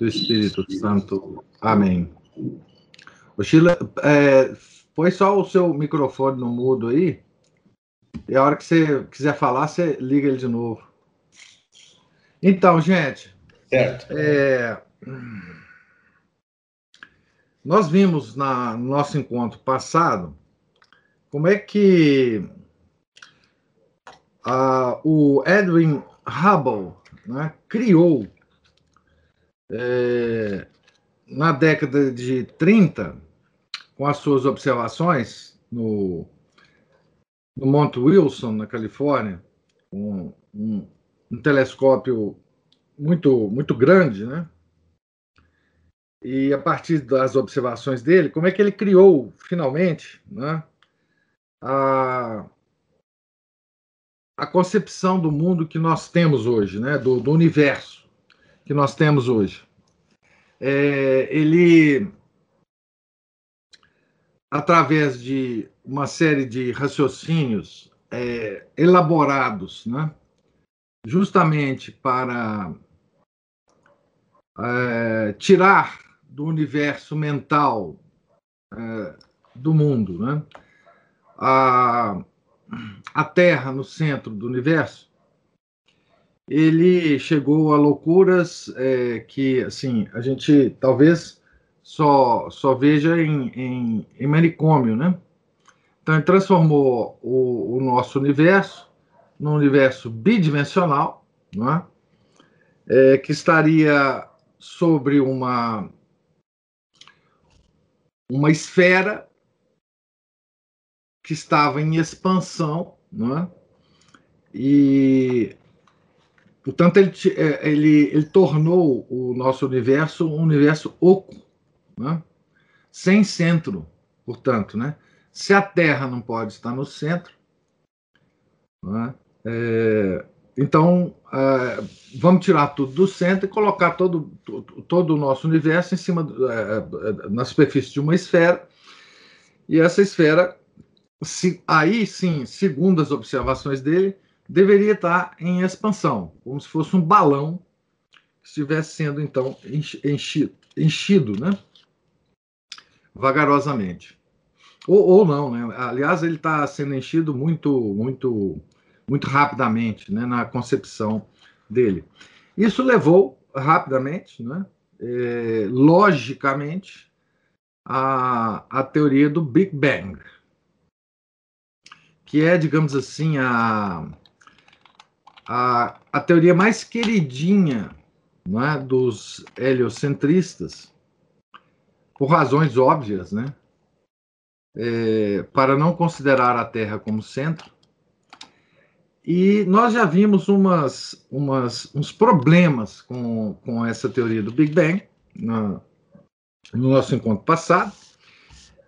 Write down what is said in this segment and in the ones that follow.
do Espírito Santo. Amém. O Sheila, é, põe só o seu microfone no mudo aí. E a hora que você quiser falar, você liga ele de novo. Então, gente. Certo. É, nós vimos na, no nosso encontro passado como é que uh, o Edwin Hubble né, criou, é, na década de 30, com as suas observações no, no Monte Wilson, na Califórnia, um, um, um telescópio muito, muito grande, né? E a partir das observações dele, como é que ele criou, finalmente, né, a, a concepção do mundo que nós temos hoje, né, do, do universo que nós temos hoje. É, ele, através de uma série de raciocínios é, elaborados, né, justamente para é, tirar do universo mental é, do mundo, né, a, a Terra no centro do universo, ele chegou a loucuras é, que, assim, a gente talvez só, só veja em, em, em manicômio, né? Então, ele transformou o, o nosso universo num universo bidimensional, não é? É, que estaria sobre uma, uma esfera que estava em expansão, não é? E, portanto, ele, é, ele, ele tornou o nosso universo um universo oco, é? sem centro, portanto, né? Se a Terra não pode estar no centro, é? É, então é, vamos tirar tudo do centro e colocar todo, todo o nosso universo em cima é, na superfície de uma esfera, e essa esfera se, aí sim, segundo as observações dele, deveria estar em expansão, como se fosse um balão que estivesse sendo então enchido, enchido né? vagarosamente. Ou, ou não, né? Aliás, ele está sendo enchido muito, muito, muito rapidamente, né? Na concepção dele. Isso levou rapidamente, né? É, logicamente, a, a teoria do Big Bang que é, digamos assim, a, a, a teoria mais queridinha é, dos heliocentristas, por razões óbvias, né? É, para não considerar a Terra como centro. E nós já vimos umas, umas, uns problemas com, com essa teoria do Big Bang no nosso encontro passado.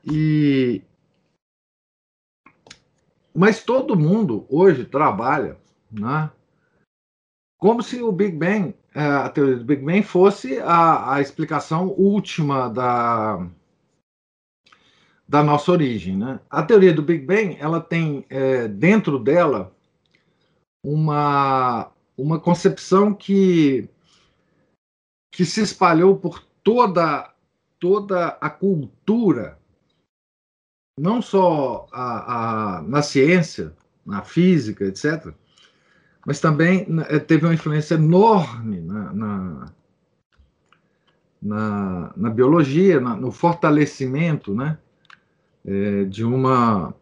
E, mas todo mundo hoje trabalha né, como se o Big Bang, é, a teoria do Big Bang, fosse a, a explicação última da, da nossa origem. Né? A teoria do Big Bang ela tem é, dentro dela uma, uma concepção que, que se espalhou por toda, toda a cultura não só a, a, na ciência, na física, etc., mas também eh, teve uma influência enorme na, na, na, na biologia, na, no fortalecimento né, é, de, uma,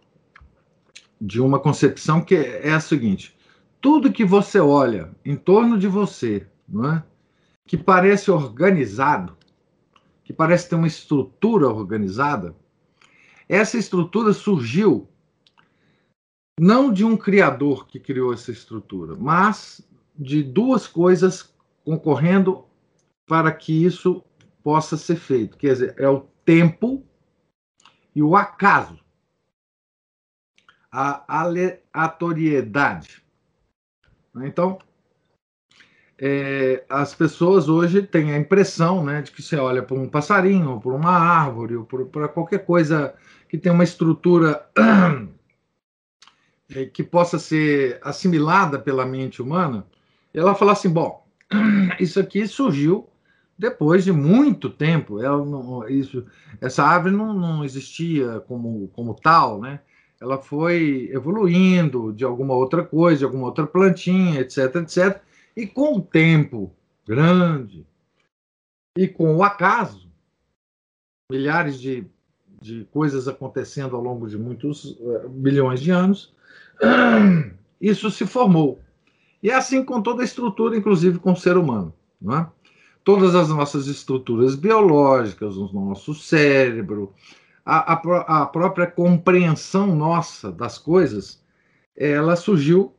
de uma concepção que é a seguinte: tudo que você olha em torno de você, não é, que parece organizado, que parece ter uma estrutura organizada, essa estrutura surgiu não de um criador que criou essa estrutura, mas de duas coisas concorrendo para que isso possa ser feito. Quer dizer, é o tempo e o acaso. A aleatoriedade. Então, é, as pessoas hoje têm a impressão né, de que você olha para um passarinho, ou por uma árvore, ou para qualquer coisa que tem uma estrutura que possa ser assimilada pela mente humana, ela fala assim: bom, isso aqui surgiu depois de muito tempo. Ela não, isso, essa árvore não, não existia como, como tal, né? Ela foi evoluindo de alguma outra coisa, de alguma outra plantinha, etc, etc e com o tempo grande e com o acaso, milhares de, de coisas acontecendo ao longo de muitos bilhões de anos, isso se formou. E é assim com toda a estrutura, inclusive com o ser humano. Não é? Todas as nossas estruturas biológicas, o nosso cérebro, a, a, a própria compreensão nossa das coisas, ela surgiu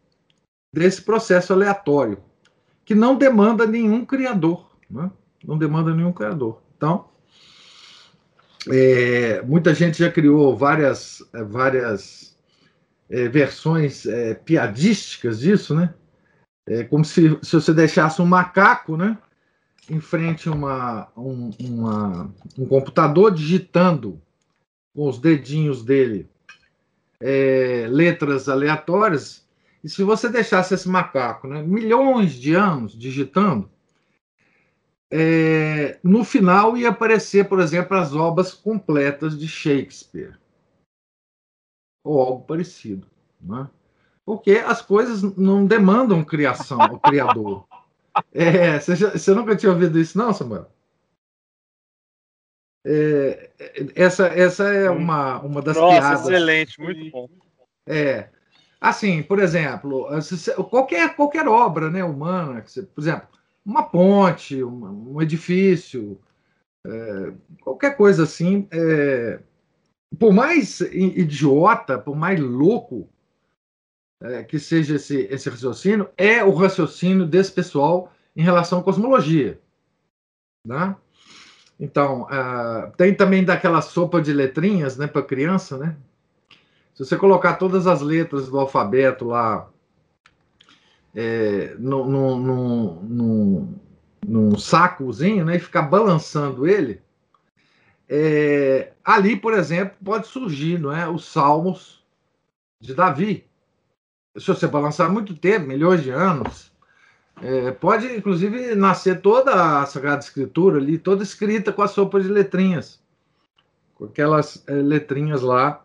desse processo aleatório que não demanda nenhum criador, né? não demanda nenhum criador. Então, é, muita gente já criou várias, é, várias é, versões é, piadísticas disso, né? É como se, se você deixasse um macaco, né? Em frente a uma, um, uma, um computador digitando com os dedinhos dele é, letras aleatórias, e se você deixasse esse macaco né, milhões de anos digitando, é, no final ia aparecer, por exemplo, as obras completas de Shakespeare. Ou algo parecido. Né? Porque as coisas não demandam criação, o criador. É, você, já, você, nunca tinha ouvido isso, não, Samuel? É, essa, essa é uma, uma das Nossa, piadas. excelente, muito bom. É, Assim, por exemplo, qualquer, qualquer obra né, humana, por exemplo, uma ponte, um, um edifício, é, qualquer coisa assim, é, por mais idiota, por mais louco é, que seja esse, esse raciocínio, é o raciocínio desse pessoal em relação à cosmologia. Né? Então, uh, tem também daquela sopa de letrinhas né, para criança, né? Se você colocar todas as letras do alfabeto lá é, num, num, num, num sacozinho né, e ficar balançando ele, é, ali, por exemplo, pode surgir não é, os salmos de Davi. Se você balançar muito tempo, milhões de anos, é, pode inclusive nascer toda a Sagrada Escritura ali, toda escrita com a sopa de letrinhas, com aquelas é, letrinhas lá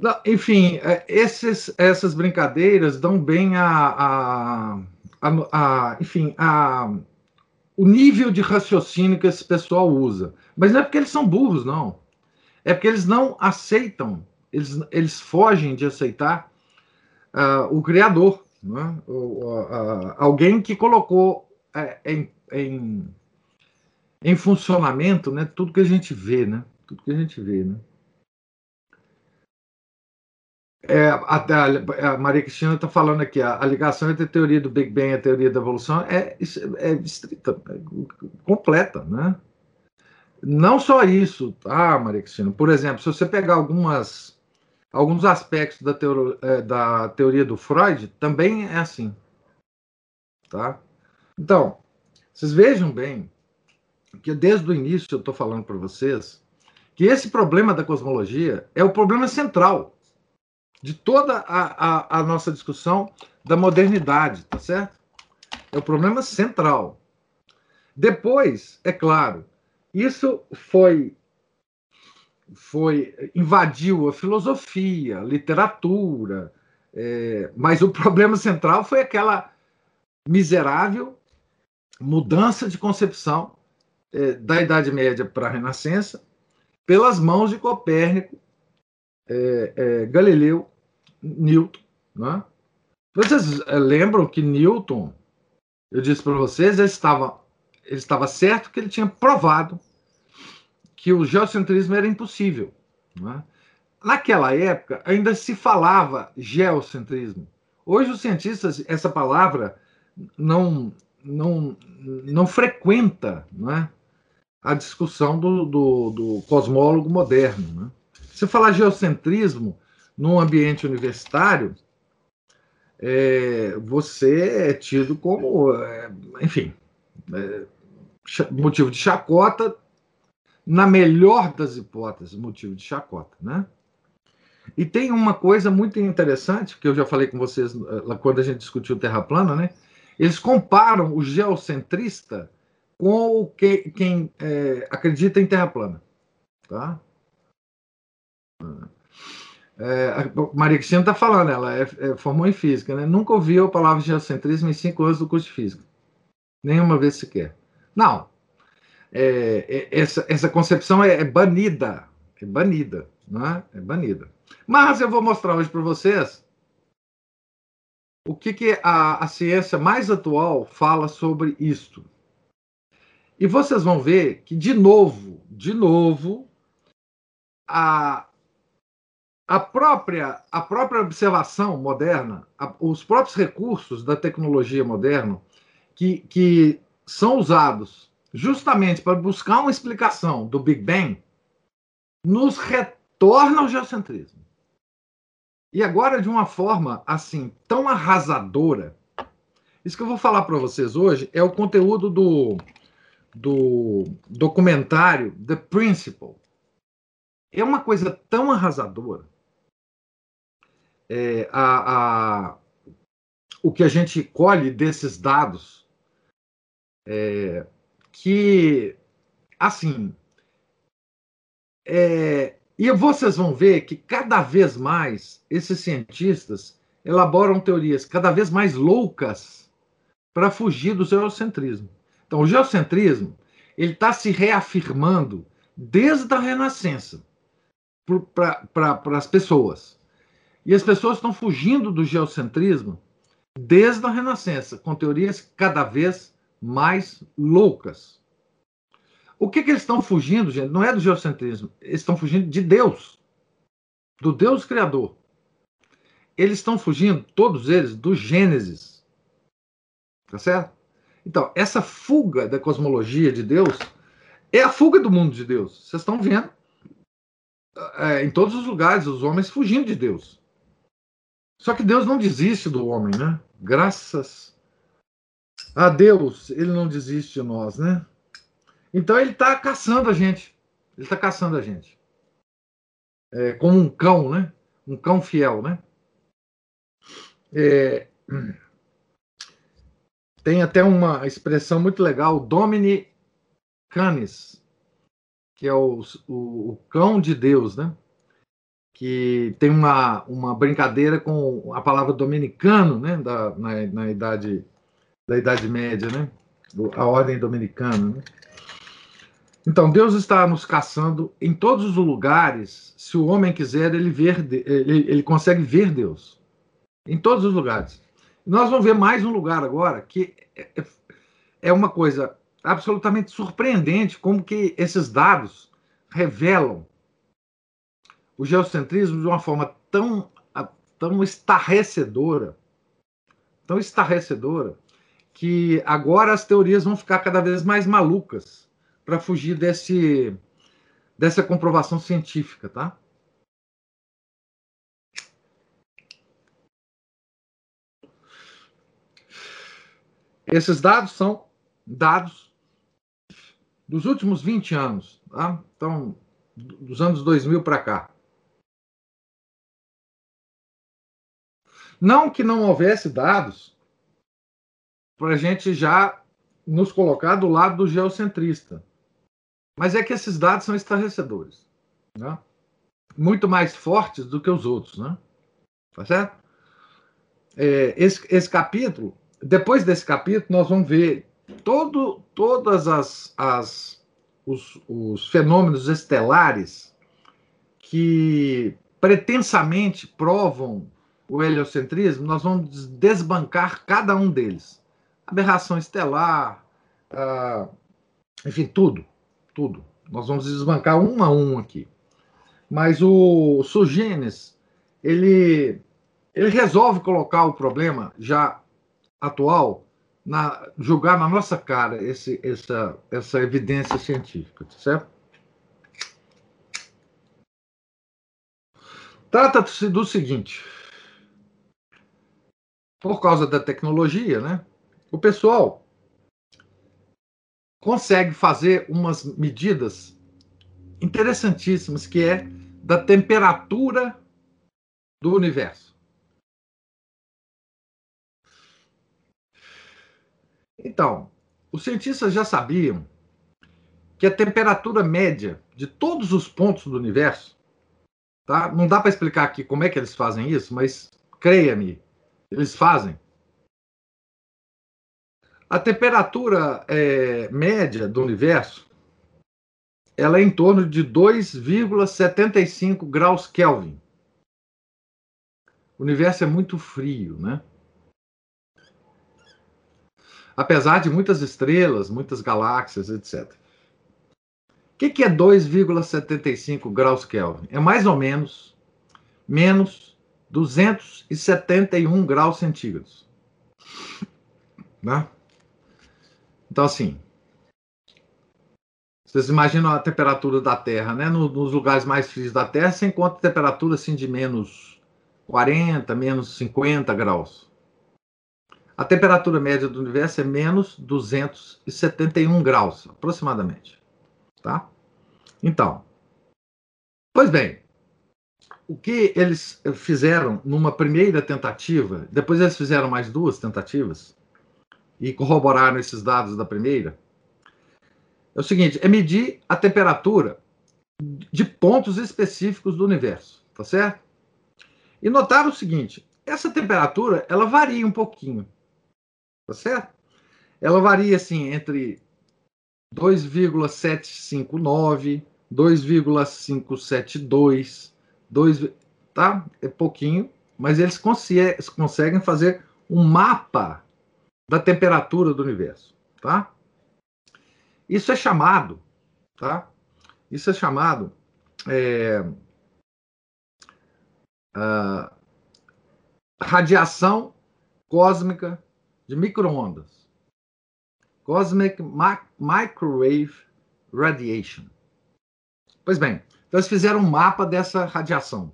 não, enfim, é, esses, essas brincadeiras dão bem a, a, a, a, enfim, a, o nível de raciocínio que esse pessoal usa. Mas não é porque eles são burros, não. É porque eles não aceitam, eles, eles fogem de aceitar uh, o Criador, né? o, uh, alguém que colocou uh, em, em, em funcionamento né, tudo que a gente vê, né? Tudo que a gente vê, né? É, a, a, Maria Cristina está falando aqui, a, a, ligação entre a teoria do Big Bang e a teoria da evolução é, é estrita, é completa, né? Não só isso, tá, Maria Cristina? Por exemplo, se você pegar algumas, alguns aspectos da, teoria, é, da teoria do Freud, também é assim, tá? Então, vocês vejam bem que desde o início eu estou falando para vocês que esse problema da cosmologia é o problema central de toda a, a, a nossa discussão da modernidade, tá certo? É o problema central. Depois, é claro, isso foi foi invadiu a filosofia, a literatura, é, mas o problema central foi aquela miserável mudança de concepção é, da Idade Média para a Renascença pelas mãos de Copérnico, é, é Galileu Newton. Né? Vocês eh, lembram que Newton, eu disse para vocês, ele estava, ele estava certo que ele tinha provado que o geocentrismo era impossível. Né? Naquela época, ainda se falava geocentrismo. Hoje, os cientistas, essa palavra não, não, não frequenta né? a discussão do, do, do cosmólogo moderno. Né? Se falar geocentrismo num ambiente universitário, é, você é tido como, é, enfim, é, motivo de chacota, na melhor das hipóteses, motivo de chacota, né? E tem uma coisa muito interessante, que eu já falei com vocês eh, quando a gente discutiu Terra plana, né? Eles comparam o geocentrista com o que, quem é, acredita em Terra plana. Tá? É, a Maria Cristina está falando, ela é, é, formou em física, né? Nunca ouviu a palavra geocentrismo em cinco anos do curso de física. Nenhuma vez sequer. Não. É, é essa, essa concepção é, banida. É banida. Né? É banida. Mas eu vou mostrar hoje para vocês o que, que a, a ciência mais atual fala sobre isto. E vocês vão ver que, de novo, de novo, a, a, própria, a própria observação moderna, a, os próprios recursos da tecnologia moderna, que, que são usados justamente para buscar uma explicação do Big Bang, nos retorna ao geocentrismo. E agora, de uma forma assim, tão arrasadora, isso que eu vou falar para vocês hoje é o conteúdo do, do documentário The Principle. É uma coisa tão arrasadora. É, a, a, o que a gente colhe desses dados é, que, assim, é, e vocês vão ver que cada vez mais esses cientistas elaboram teorias cada vez mais loucas para fugir do geocentrismo. Então, o geocentrismo ele está se reafirmando desde a Renascença para as pessoas. E as pessoas estão fugindo do geocentrismo desde a Renascença, com teorias cada vez mais loucas. O que, que eles estão fugindo, gente? Não é do geocentrismo. Eles estão fugindo de Deus, do Deus Criador. Eles estão fugindo, todos eles, do Gênesis. Tá certo? Então, essa fuga da cosmologia de Deus é a fuga do mundo de Deus. Vocês estão vendo é, em todos os lugares os homens fugindo de Deus. Só que Deus não desiste do homem, né? Graças a Deus, ele não desiste de nós, né? Então ele está caçando a gente. Ele está caçando a gente. É, como um cão, né? Um cão fiel, né? É, tem até uma expressão muito legal, Domini Canis, que é o, o, o, cão de Deus, né? Que tem uma, uma brincadeira com a palavra dominicano, né? Da, na, na idade da Idade Média, né? A ordem dominicana, né? Então, Deus está nos caçando em todos os lugares. Se o homem quiser, ele, ver, ele, ele consegue ver Deus. Em todos os lugares. Nós vamos ver mais um lugar agora que é, é, é uma coisa absolutamente surpreendente como que esses dados revelam o geocentrismo de uma forma tão, tão estarrecedora, tão estarrecedora, que agora as teorias vão ficar cada vez mais malucas para fugir desse, dessa comprovação científica, tá? Esses dados são dados dos últimos 20 anos, tá? Então, dos anos 2000 para cá. Não que não houvesse dados para a gente já nos colocar do lado do geocentrista. Mas é que esses dados são estarrecedores. Né? Muito mais fortes do que os outros. Né? Tá certo? É, esse, esse capítulo, depois desse capítulo, nós vamos ver todo, todas as, as os, os fenômenos estelares que pretensamente provam o heliocentrismo, nós vamos desbancar cada um deles. Aberração estelar, ah, enfim, tudo tudo. Nós vamos desbancar um a um aqui. Mas o Sugenes, ele, ele resolve colocar o problema já atual na, jogar na nossa cara esse, essa, essa evidência científica, tá certo? Trata-se do seguinte: por causa da tecnologia, né? O pessoal consegue fazer umas medidas interessantíssimas que é da temperatura do universo. Então, os cientistas já sabiam que a temperatura média de todos os pontos do universo, tá? Não dá para explicar aqui como é que eles fazem isso, mas creia-me, eles fazem. A temperatura é, média do universo ela é em torno de 2,75 graus Kelvin. O universo é muito frio, né? Apesar de muitas estrelas, muitas galáxias, etc. O que, que é 2,75 graus Kelvin? É mais ou menos menos 271 graus centígrados. Né? Então, assim, vocês imaginam a temperatura da Terra, né? Nos lugares mais frios da Terra, você encontra temperatura assim de menos 40, menos 50 graus. A temperatura média do universo é menos 271 graus, aproximadamente. Tá? Então, pois bem, o que eles fizeram numa primeira tentativa, depois eles fizeram mais duas tentativas e corroboraram esses dados da primeira, é o seguinte: é medir a temperatura de pontos específicos do universo, tá certo? E notar o seguinte: essa temperatura ela varia um pouquinho, tá certo? Ela varia assim entre 2,759, 2,572 2, tá? É pouquinho, mas eles conseguem fazer um mapa da temperatura do universo, tá? Isso é chamado, tá? Isso é chamado é, radiação cósmica de microondas. Cosmic Microwave Radiation. Pois bem, então, eles fizeram um mapa dessa radiação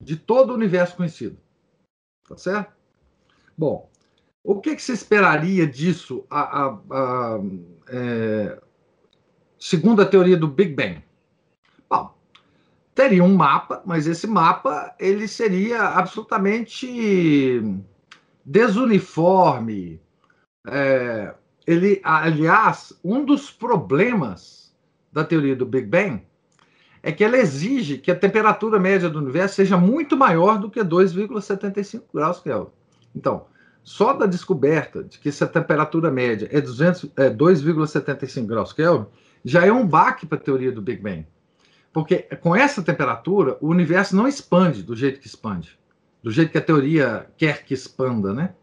de todo o universo conhecido. Tá certo? Bom, o que, que se esperaria disso, a, a, a, é, segundo a teoria do Big Bang? Bom, teria um mapa, mas esse mapa ele seria absolutamente desuniforme. É, ele, aliás, um dos problemas da teoria do Big Bang é que ela exige que a temperatura média do universo seja muito maior do que 2,75 graus Kelvin. Então, só da descoberta de que essa temperatura média é, é 2,75 graus Kelvin já é um baque para a teoria do Big Bang. Porque com essa temperatura, o universo não expande do jeito que expande, do jeito que a teoria quer que expanda, né?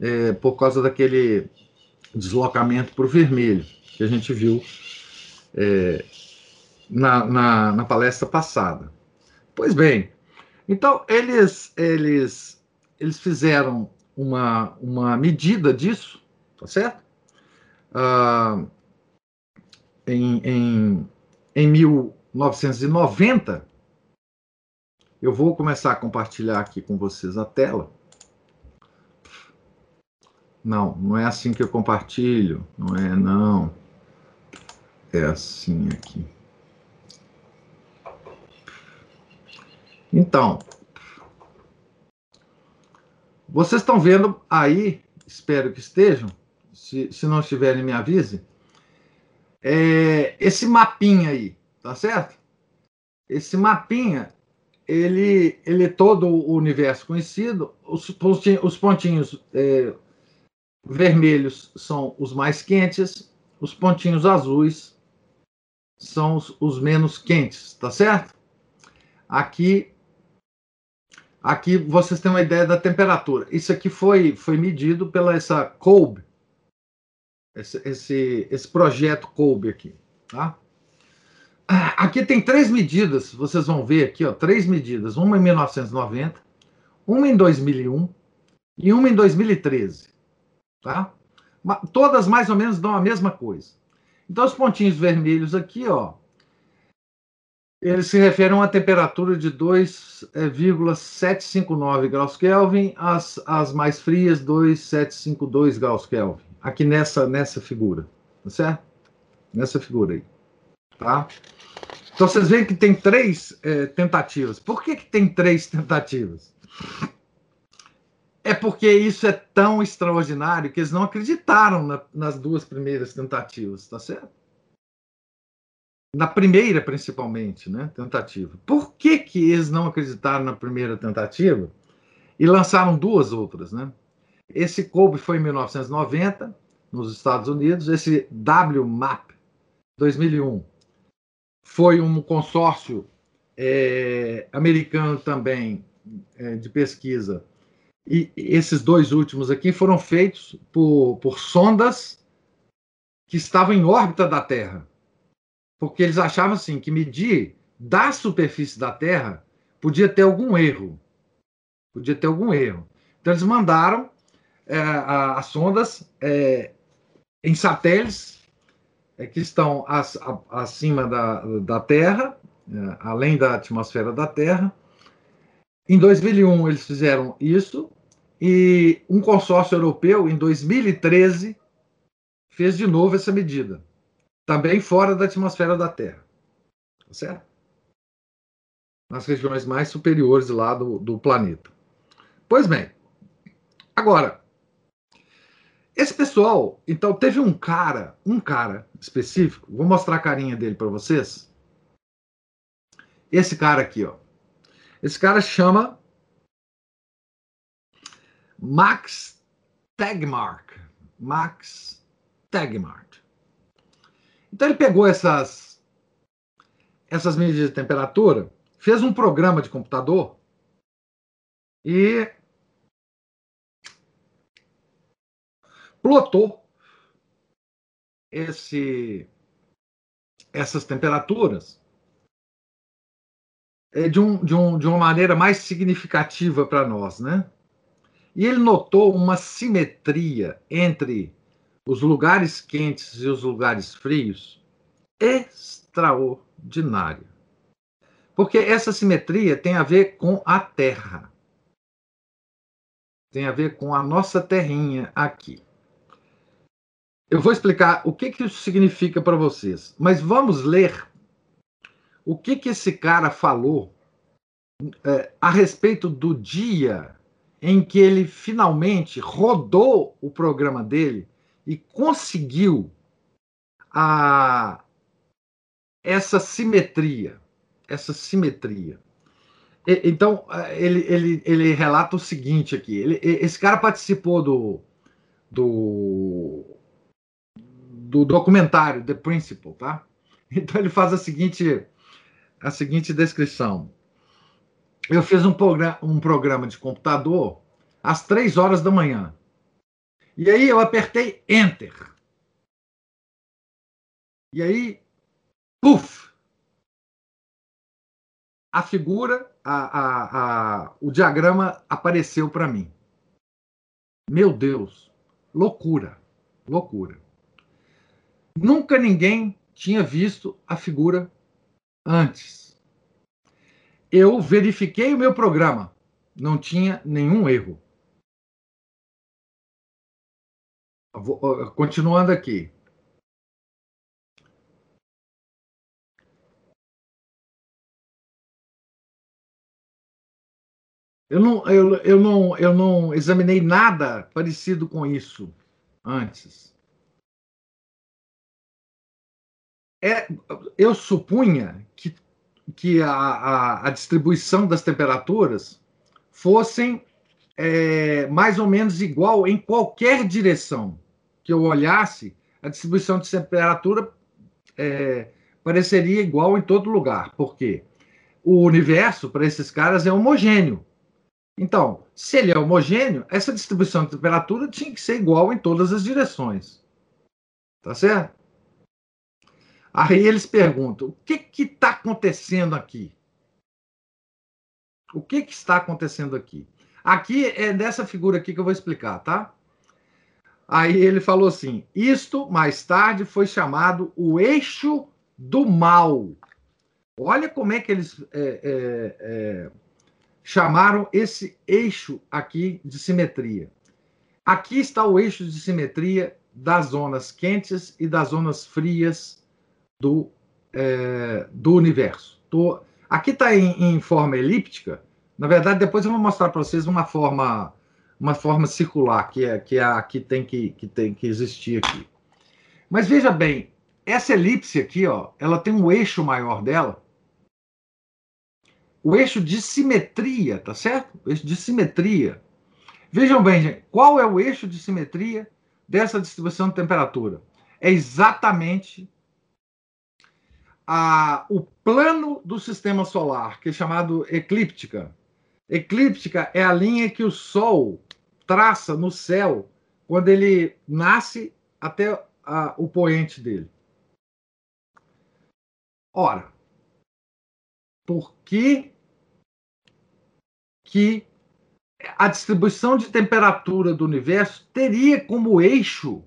É, por causa daquele deslocamento para o vermelho que a gente viu é, na, na, na palestra passada. Pois bem, então eles, eles, eles fizeram uma, uma medida disso, tá certo? Ah, em, em, em 1990, eu vou começar a compartilhar aqui com vocês a tela. Não, não é assim que eu compartilho. Não é, não. É assim aqui. Então, vocês estão vendo aí, espero que estejam, se, se não estiverem, me avise, é, esse mapinha aí, tá certo? Esse mapinha, ele, ele é todo o universo conhecido, os pontinhos, os pontinhos é, vermelhos são os mais quentes, os pontinhos azuis são os, os menos quentes, tá certo? Aqui Aqui vocês têm uma ideia da temperatura. Isso aqui foi, foi medido pela essa COBE, esse, esse, esse projeto COBE aqui. Tá? Aqui tem três medidas, vocês vão ver aqui, ó, três medidas. Uma em 1990, uma em 2001 e uma em 2013. tá? Todas mais ou menos dão a mesma coisa. Então, os pontinhos vermelhos aqui, ó, eles se referem a uma temperatura de 2,759 graus Kelvin, as, as mais frias 2,752 graus Kelvin, aqui nessa, nessa figura, tá certo? Nessa figura aí, tá? Então vocês veem que tem três é, tentativas. Por que, que tem três tentativas? É porque isso é tão extraordinário que eles não acreditaram na, nas duas primeiras tentativas, tá certo? Na primeira, principalmente, né, tentativa. Por que, que eles não acreditaram na primeira tentativa e lançaram duas outras? Né? Esse COBE foi em 1990, nos Estados Unidos, esse WMAP, 2001, foi um consórcio é, americano também é, de pesquisa. E esses dois últimos aqui foram feitos por, por sondas que estavam em órbita da Terra porque eles achavam assim que medir da superfície da Terra podia ter algum erro. Podia ter algum erro. Então eles mandaram é, as sondas é, em satélites é, que estão as, a, acima da, da Terra, é, além da atmosfera da Terra. Em 2001 eles fizeram isso e um consórcio europeu em 2013 fez de novo essa medida também fora da atmosfera da Terra. Tá certo? Nas regiões mais superiores lá do, do planeta. Pois bem, agora, esse pessoal, então teve um cara, um cara específico, vou mostrar a carinha dele para vocês. Esse cara aqui, ó. Esse cara chama Max Tegmark. Max Tegmark. Então ele pegou essas, essas medidas de temperatura, fez um programa de computador e plotou esse, essas temperaturas é, de, um, de, um, de uma maneira mais significativa para nós, né? E ele notou uma simetria entre os lugares quentes e os lugares frios extraordinária. Porque essa simetria tem a ver com a Terra. Tem a ver com a nossa terrinha aqui. Eu vou explicar o que, que isso significa para vocês, mas vamos ler o que, que esse cara falou é, a respeito do dia em que ele finalmente rodou o programa dele e conseguiu a essa simetria, essa simetria. E, então ele, ele, ele relata o seguinte aqui. Ele, esse cara participou do, do do documentário The Principle, tá? Então ele faz a seguinte a seguinte descrição. Eu fiz um, programa, um programa de computador às três horas da manhã. E aí eu apertei Enter. E aí, puf! A figura, a, a, a, o diagrama apareceu para mim. Meu Deus, loucura, loucura. Nunca ninguém tinha visto a figura antes. Eu verifiquei o meu programa, não tinha nenhum erro. Continuando aqui. Eu não, eu, eu, não, eu não examinei nada parecido com isso antes. É, eu supunha que, que a, a, a distribuição das temperaturas fossem é, mais ou menos igual em qualquer direção que eu olhasse, a distribuição de temperatura é, pareceria igual em todo lugar. Por quê? O universo, para esses caras, é homogêneo. Então, se ele é homogêneo, essa distribuição de temperatura tinha que ser igual em todas as direções. Tá certo? Aí eles perguntam: o que está acontecendo aqui? O que, que está acontecendo aqui? Aqui é dessa figura aqui que eu vou explicar, tá? Aí ele falou assim: isto mais tarde foi chamado o eixo do mal. Olha como é que eles é, é, é, chamaram esse eixo aqui de simetria. Aqui está o eixo de simetria das zonas quentes e das zonas frias do, é, do universo. Tô, aqui está em, em, forma elíptica. Na verdade, depois eu vou mostrar para vocês uma forma uma forma circular que é que é a que tem que, que tem que existir aqui. Mas veja bem, essa elipse aqui, ó, ela tem um eixo maior dela. O eixo de simetria, tá certo? O eixo de simetria. Vejam bem, gente, qual é o eixo de simetria dessa distribuição de temperatura? É exatamente a, o plano do sistema solar, que é chamado eclíptica. Eclíptica é a linha que o Sol traça no céu quando ele nasce até a, o poente dele. Ora, por que, que a distribuição de temperatura do universo teria como eixo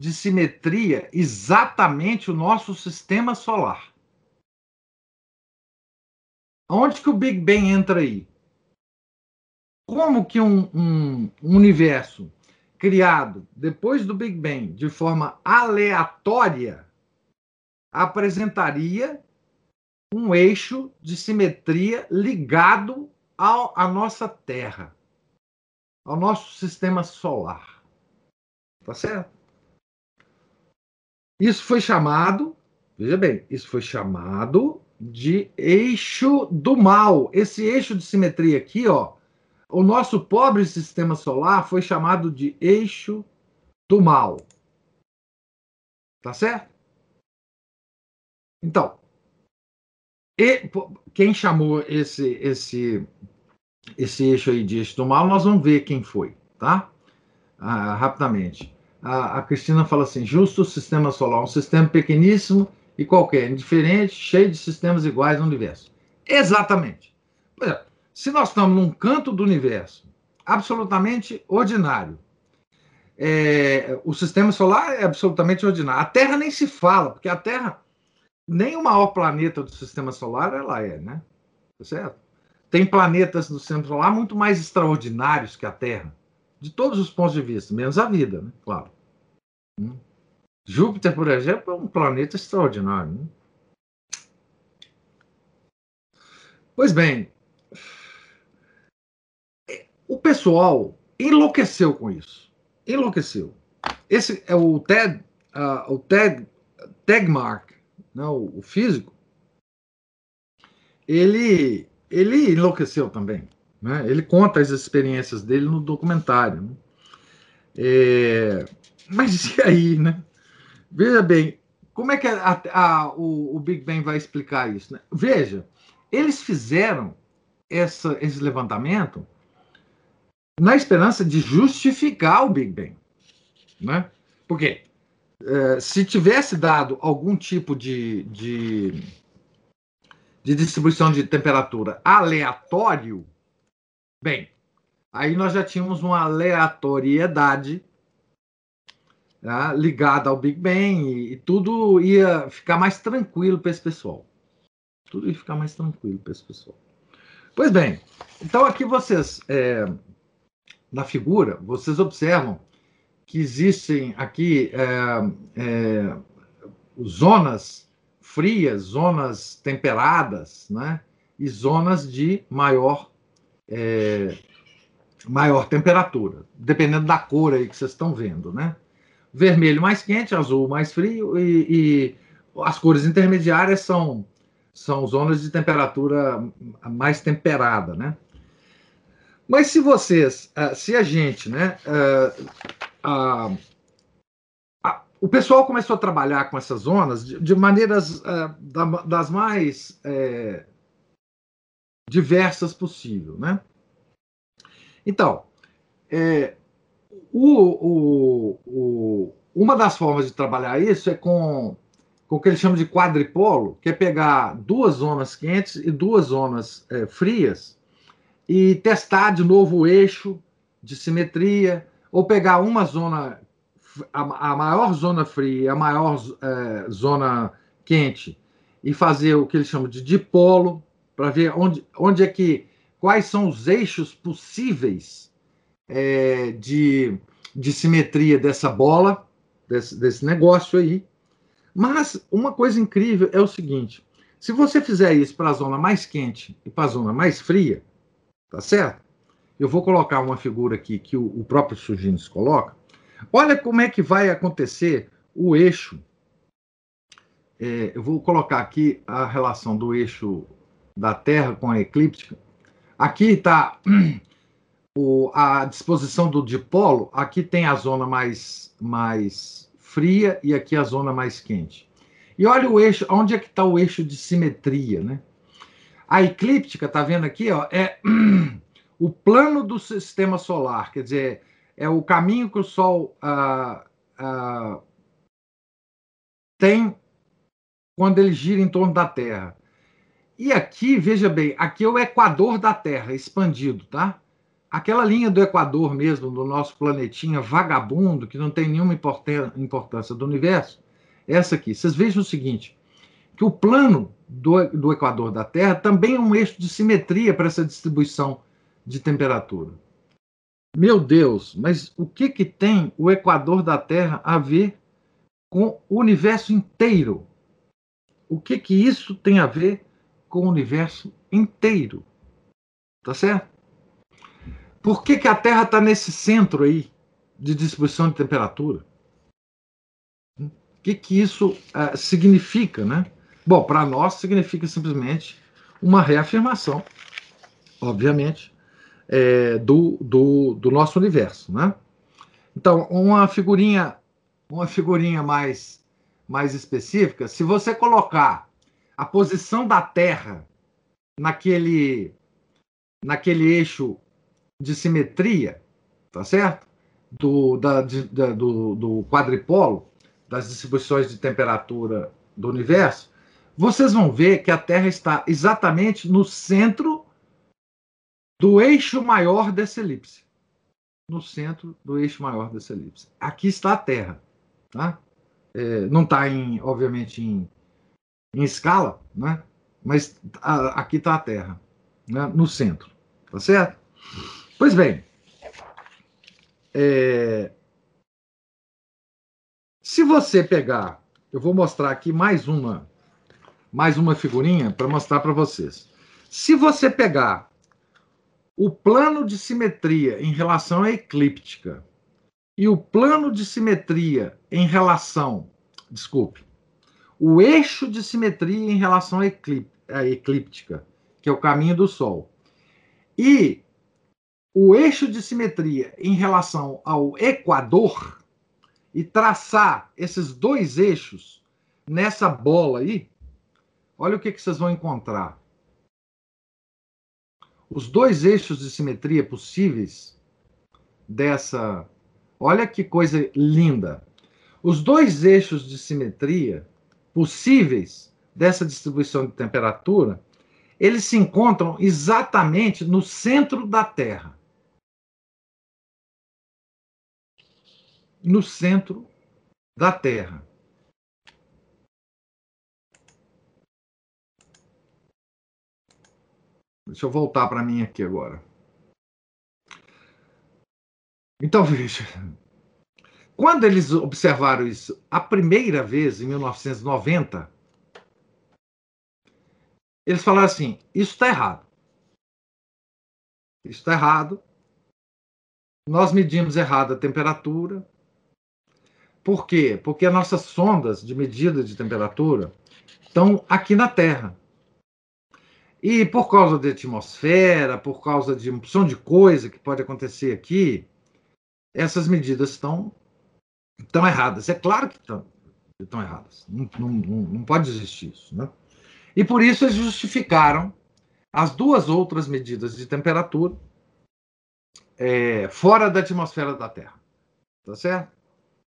de simetria exatamente o nosso sistema solar? Onde que o Big Bang entra aí? Como que um, um, universo criado depois do Big Bang de forma aleatória apresentaria um eixo de simetria ligado ao, à nossa Terra, ao nosso sistema solar. Tá certo? Isso foi chamado, veja bem, isso foi chamado de eixo do mal. Esse eixo de simetria aqui, ó, o nosso pobre sistema solar foi chamado de eixo do mal. Tá certo? Então, e, quem chamou esse, esse, esse eixo aí de eixo do mal, nós vamos ver quem foi, tá? Ah, rapidamente. A, a, Cristina fala assim: justo sistema solar, um sistema pequeníssimo e qualquer, indiferente, cheio de sistemas iguais no universo. Exatamente. Se nós estamos num canto do universo absolutamente ordinário, é, o sistema solar é absolutamente ordinário. A Terra nem se fala, porque a Terra nem o maior planeta do sistema solar ela é, né? Tá certo? Tem planetas do sistema solar muito mais extraordinários que a Terra, de todos os pontos de vista, menos a vida, né? Claro. Hum. Júpiter, por exemplo, é um planeta extraordinário. Né? Pois bem, o pessoal enlouqueceu com isso. Enlouqueceu. Esse é o Ted, uh, o Ted Tegmark, né, o físico, ele, ele enlouqueceu também. Né? Ele conta as experiências dele no documentário. Né? É, mas e aí, né? Veja bem, como é que a, a, o, o, Big Bang vai explicar isso? Né? Veja, eles fizeram essa, esse levantamento na esperança de justificar o Big Bang. Né? Por quê? É, se tivesse dado algum tipo de, de, de distribuição de temperatura aleatório, bem, aí nós já tínhamos uma aleatoriedade né, ligada ao Big Bang e, e, tudo ia ficar mais tranquilo para esse pessoal. Tudo ia ficar mais tranquilo para esse pessoal. Pois bem, então aqui vocês, é, na figura, vocês observam que existem aqui é, é, zonas frias, zonas temperadas, né? E zonas de maior é, maior temperatura, dependendo da cor aí que vocês estão vendo, né? Vermelho mais quente, azul mais frio e, e as cores intermediárias são são zonas de temperatura mais temperada, né? Mas se vocês, ah, se a gente, né, a, o pessoal começou a trabalhar com essas zonas de, de maneiras uh, da, das mais diversas possível, né? Então, é, o, o, o, uma das formas de trabalhar isso é com, com o que eles chamam de quadripolo, que é pegar duas zonas quentes e duas zonas é, frias e testar de novo o eixo de simetria, ou pegar uma zona a, maior zona fria e a maior é, zona quente e fazer o que eles chamam de dipolo para ver onde, onde é que quais são os eixos possíveis é, de, de simetria dessa bola, desse, desse negócio aí. Mas uma coisa incrível é o seguinte: se você fizer isso para a zona mais quente e para a zona mais fria, tá certo? Eu vou colocar uma figura aqui que o, o próprio Sugines coloca. Olha como é que vai acontecer o eixo. É, eu vou colocar aqui a relação do eixo da Terra com a eclíptica. Aqui está a disposição do dipolo. Aqui tem a zona mais, mais fria e aqui a zona mais quente. E olha o eixo, onde é que está o eixo de simetria, né? A eclíptica, tá vendo aqui, ó, é o plano do sistema solar, quer dizer, é o caminho que o Sol ah, ah, tem quando ele gira em torno da Terra. E aqui, veja bem, aqui é o equador da Terra expandido, tá? Aquela linha do equador mesmo, do nosso planetinha vagabundo, que não tem nenhuma importância do universo, essa aqui. Vocês vejam o seguinte, que o plano do, do equador da Terra também é um eixo de simetria para essa distribuição de temperatura. Meu Deus, mas o que, que tem o equador da Terra a ver com o universo inteiro? O que, que isso tem a ver com o universo inteiro? Tá certo? Por que, que a Terra está nesse centro aí de distribuição de temperatura? O que, que isso uh, significa, né? Bom, para nós significa simplesmente uma reafirmação, obviamente, é, do, do, do, nosso universo, né? Então, uma figurinha, uma figurinha mais, mais específica, se você colocar a posição da Terra naquele, naquele eixo de simetria, tá certo? Do, da, de, da, do, do quadripolo, das distribuições de temperatura do universo, vocês vão ver que a Terra está exatamente no centro do eixo maior dessa elipse. No centro do eixo maior dessa elipse. Aqui está a Terra. Tá? É, não está, obviamente, em, em escala, né? mas a, aqui está a Terra, né? no centro. Tá certo? Pois bem, é, se você pegar, eu vou mostrar aqui mais uma, mais uma figurinha para mostrar para vocês. Se você pegar o plano de simetria em relação à eclíptica e o plano de simetria em relação, desculpe, o eixo de simetria em relação à, à eclíptica, que é o caminho do Sol, e o eixo de simetria em relação ao equador e traçar esses dois eixos nessa bola aí, olha o que, que vocês vão encontrar os dois eixos de simetria possíveis dessa. Olha que coisa linda! Os dois eixos de simetria possíveis dessa distribuição de temperatura, eles se encontram exatamente no centro da Terra. No centro da Terra. Deixa eu voltar para mim aqui agora. Então, veja. Quando eles observaram isso a primeira vez, em 1990, eles falaram assim: isso está errado. Isso está errado. Nós medimos errado a temperatura. Por quê? Porque as nossas sondas de medida de temperatura estão aqui na Terra. E por causa da atmosfera, por causa de uma opção de coisa que pode acontecer aqui, essas medidas estão, estão erradas. É claro que estão, estão erradas. Não, não, não pode existir isso. Né? E por isso eles justificaram as duas outras medidas de temperatura é, fora da atmosfera da Terra. Tá certo?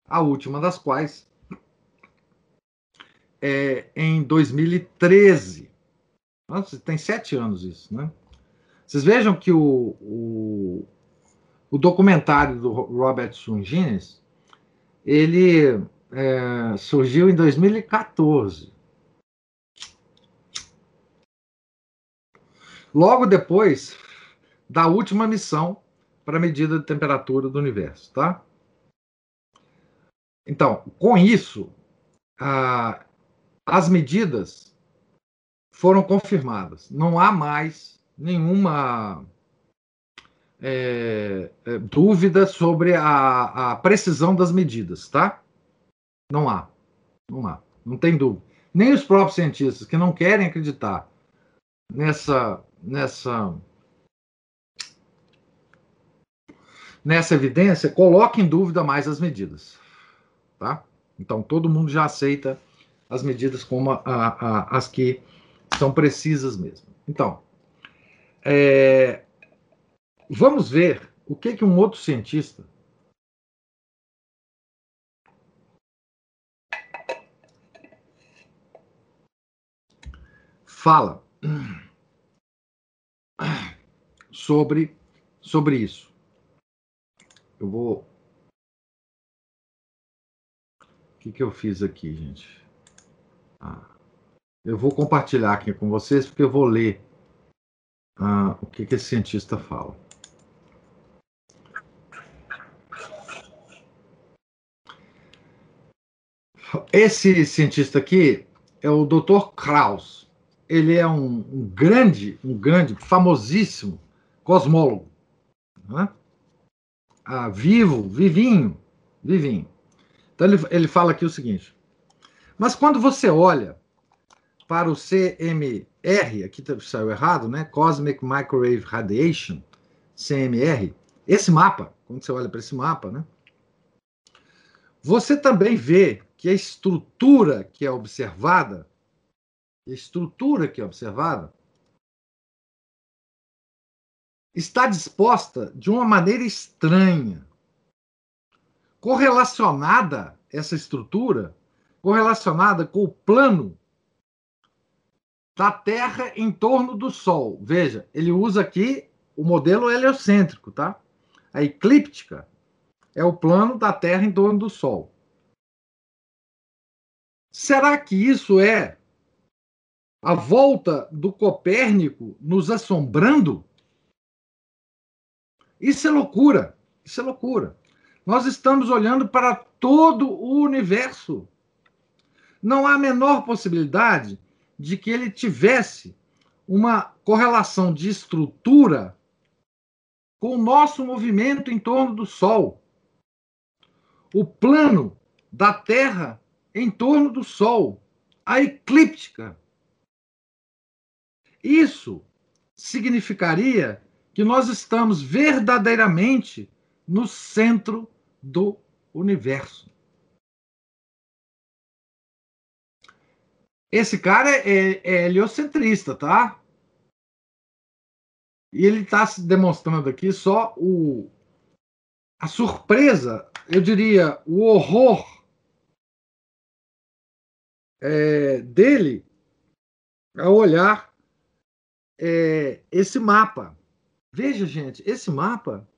A última das quais é em 2013 nossa, tem sete anos isso, né? Vocês vejam que o, o, o documentário do Robert Sungines ele é, surgiu em 2014. Logo depois da última missão para medida de temperatura do universo, tá? Então, com isso, ah, as medidas foram confirmadas. Não há mais nenhuma é, é, dúvida sobre a, a, precisão das medidas, tá? Não há. Não há. Não tem dúvida. Nem os próprios cientistas que não querem acreditar nessa, nessa, nessa evidência colocam em dúvida mais as medidas, tá? Então todo mundo já aceita as medidas como a, a, as que são precisas mesmo. Então, é, vamos ver o que, que um outro cientista fala sobre, sobre isso. Eu vou. O que, que eu fiz aqui, gente? Ah, eu vou compartilhar aqui com vocês, porque eu vou ler ah, o que, que esse cientista fala. Esse cientista aqui é o Dr. Krauss. Ele é um, um grande, um grande, famosíssimo cosmólogo. Né? Ah, vivo, vivinho, vivinho. Então ele, ele fala aqui o seguinte: mas quando você olha para o CMR, aqui tá, saiu errado, né? Cosmic Microwave Radiation, CMR, esse mapa, quando você olha para esse mapa, né? Você também vê que a estrutura que é observada, a estrutura que é observada, está disposta de uma maneira estranha, correlacionada essa estrutura correlacionada com o plano da Terra em torno do Sol. Veja, ele usa aqui o modelo heliocêntrico, tá? A eclíptica é o plano da Terra em torno do Sol. Será que isso é a volta do Copérnico nos assombrando? Isso é loucura. Isso é loucura. Nós estamos olhando para todo o universo não há a menor possibilidade de que ele tivesse uma correlação de estrutura com o nosso movimento em torno do Sol. O plano da Terra em torno do Sol, a eclíptica. Isso significaria que nós estamos verdadeiramente no centro do universo. Esse cara é, é heliocentrista, tá? E ele está se demonstrando aqui só o, a surpresa, eu diria, o horror é, dele ao olhar é, esse mapa. Veja, gente, esse mapa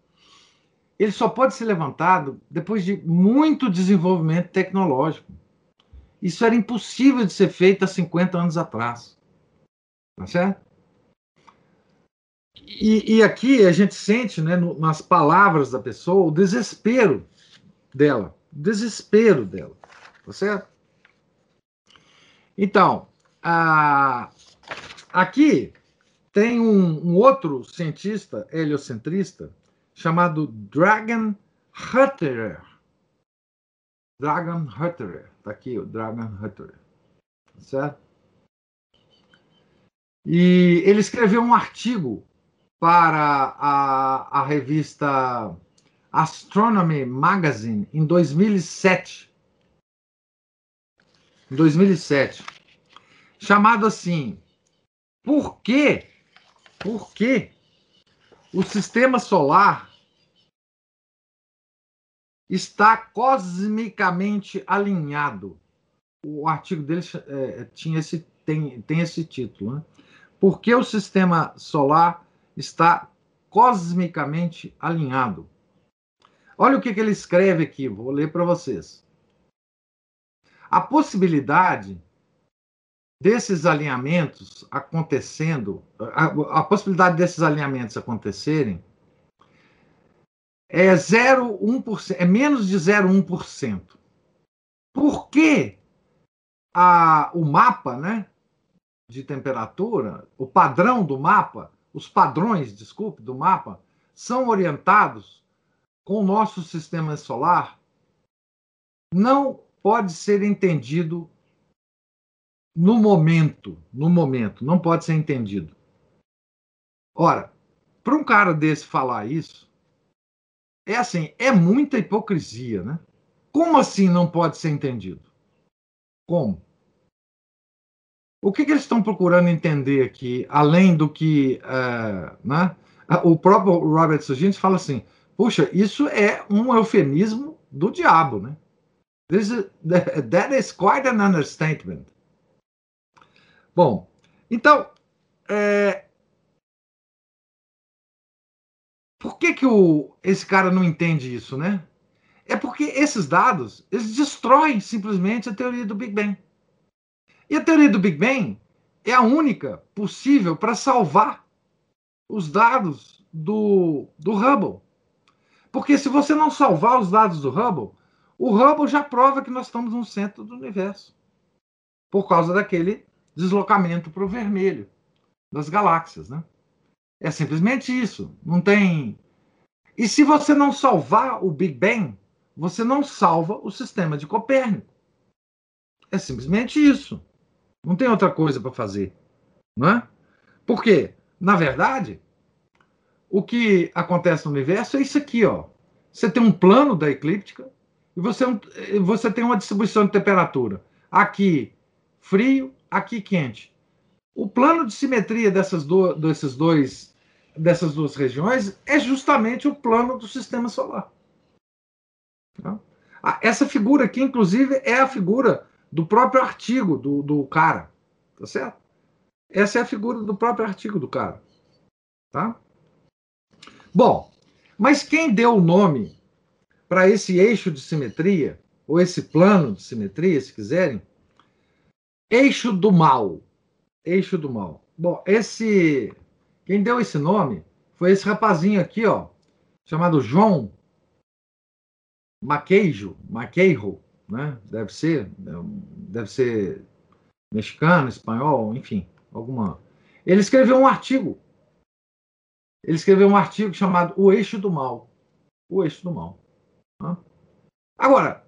ele só pode ser levantado depois de muito desenvolvimento tecnológico. Isso era impossível de ser feito há 50 anos atrás. Tá certo? E, e aqui a gente sente, né, no, nas palavras da pessoa, o desespero dela. O desespero dela. Tá certo? Então, a, aqui tem um, um outro cientista heliocentrista chamado Dragon Hutterer. Dragon Hutterer. Está aqui o Dragon Hunter. Certo? E ele escreveu um artigo para a, a revista Astronomy Magazine em 2007. Em 2007. Chamado assim: Por que, por que o sistema solar está cosmicamente alinhado. O artigo dele é, tinha esse, tem, tem esse título. Né? Por que o sistema solar está cosmicamente alinhado? Olha o que, que ele escreve aqui, vou ler para vocês. A possibilidade desses alinhamentos acontecendo, a, a, possibilidade desses alinhamentos acontecerem é 0,1%, é menos de 0,1%. Por que a, o mapa né, de temperatura, o padrão do mapa, os padrões, desculpe, do mapa, são orientados com o nosso sistema solar, não pode ser entendido no momento, no momento, não pode ser entendido. Ora, para um cara desse falar isso, é assim, é muita hipocrisia, né? Como assim não pode ser entendido? Como? O que, que eles estão procurando entender aqui, além do que, uh, né? O próprio Robert Sugins fala assim: puxa, isso é um eufemismo do diabo, né? This is, that is quite an understatement. Bom, então, é... por que, que o, esse cara não entende isso, né? É porque esses dados, eles destroem simplesmente a teoria do Big Bang. E a teoria do Big Bang é a única possível para salvar os dados do, do Hubble. Porque se você não salvar os dados do Hubble, o Hubble já prova que nós estamos no centro do universo. Por causa daquele deslocamento para o vermelho das galáxias, né? É simplesmente isso. Não tem. E se você não salvar o Big Bang, você não salva o sistema de Copérnico. É simplesmente isso. Não tem outra coisa para fazer, não é? Por quê? Na verdade, o que acontece no universo é isso aqui, ó. Você tem um plano da eclíptica e você, você tem uma distribuição de temperatura. Aqui frio, aqui quente. O plano de simetria dessas, do, desses dois, dessas duas regiões é justamente o plano do sistema solar. Tá? Essa figura aqui, inclusive, é a figura do próprio artigo do, do cara. Tá certo? Essa é a figura do próprio artigo do cara. Tá? Bom, mas quem deu o nome para esse eixo de simetria, ou esse plano de simetria, se quiserem, Eixo do Mal. Eixo do Mal. Bom, esse. Quem deu esse nome foi esse rapazinho aqui, ó, chamado João Maqueijo, Maqueiro, né? Deve ser, deve ser mexicano, espanhol, enfim, alguma. Ele escreveu um artigo. Ele escreveu um artigo chamado O Eixo do Mal. O Eixo do Mal. Agora,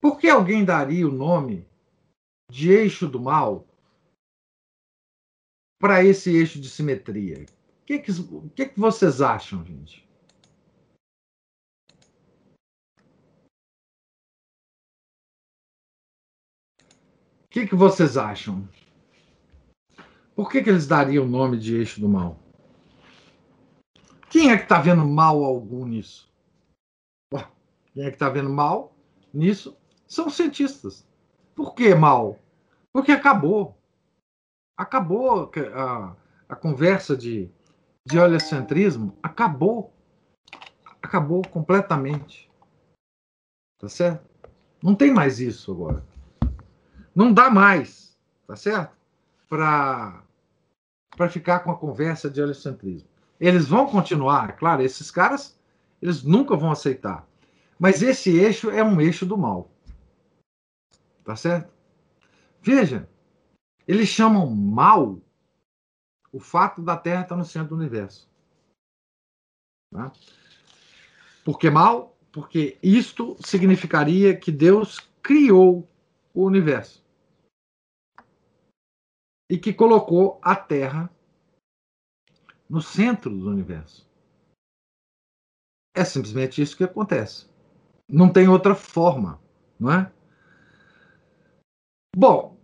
por que alguém daria o nome de eixo do mal para esse eixo de simetria? O que, que, que, que vocês acham, gente? O que, que vocês acham? Por que, que eles dariam o nome de eixo do mal? Quem é que está vendo mal algum nisso? Quem é que está vendo mal nisso? São cientistas. Por que mal? Porque acabou. Acabou a, a conversa de, de heliocentrismo. Acabou. Acabou completamente. Tá certo? Não tem mais isso agora. Não dá mais, tá certo? Para para ficar com a conversa de heliocentrismo. Eles vão continuar, claro, esses caras, eles nunca vão aceitar. Mas esse eixo é um eixo do mal. Tá certo? Veja, eles chamam mal o fato da Terra estar no centro do universo. Tá? Por que mal? Porque isto significaria que Deus criou o universo e que colocou a Terra no centro do universo. É simplesmente isso que acontece. Não tem outra forma, não é? Bom,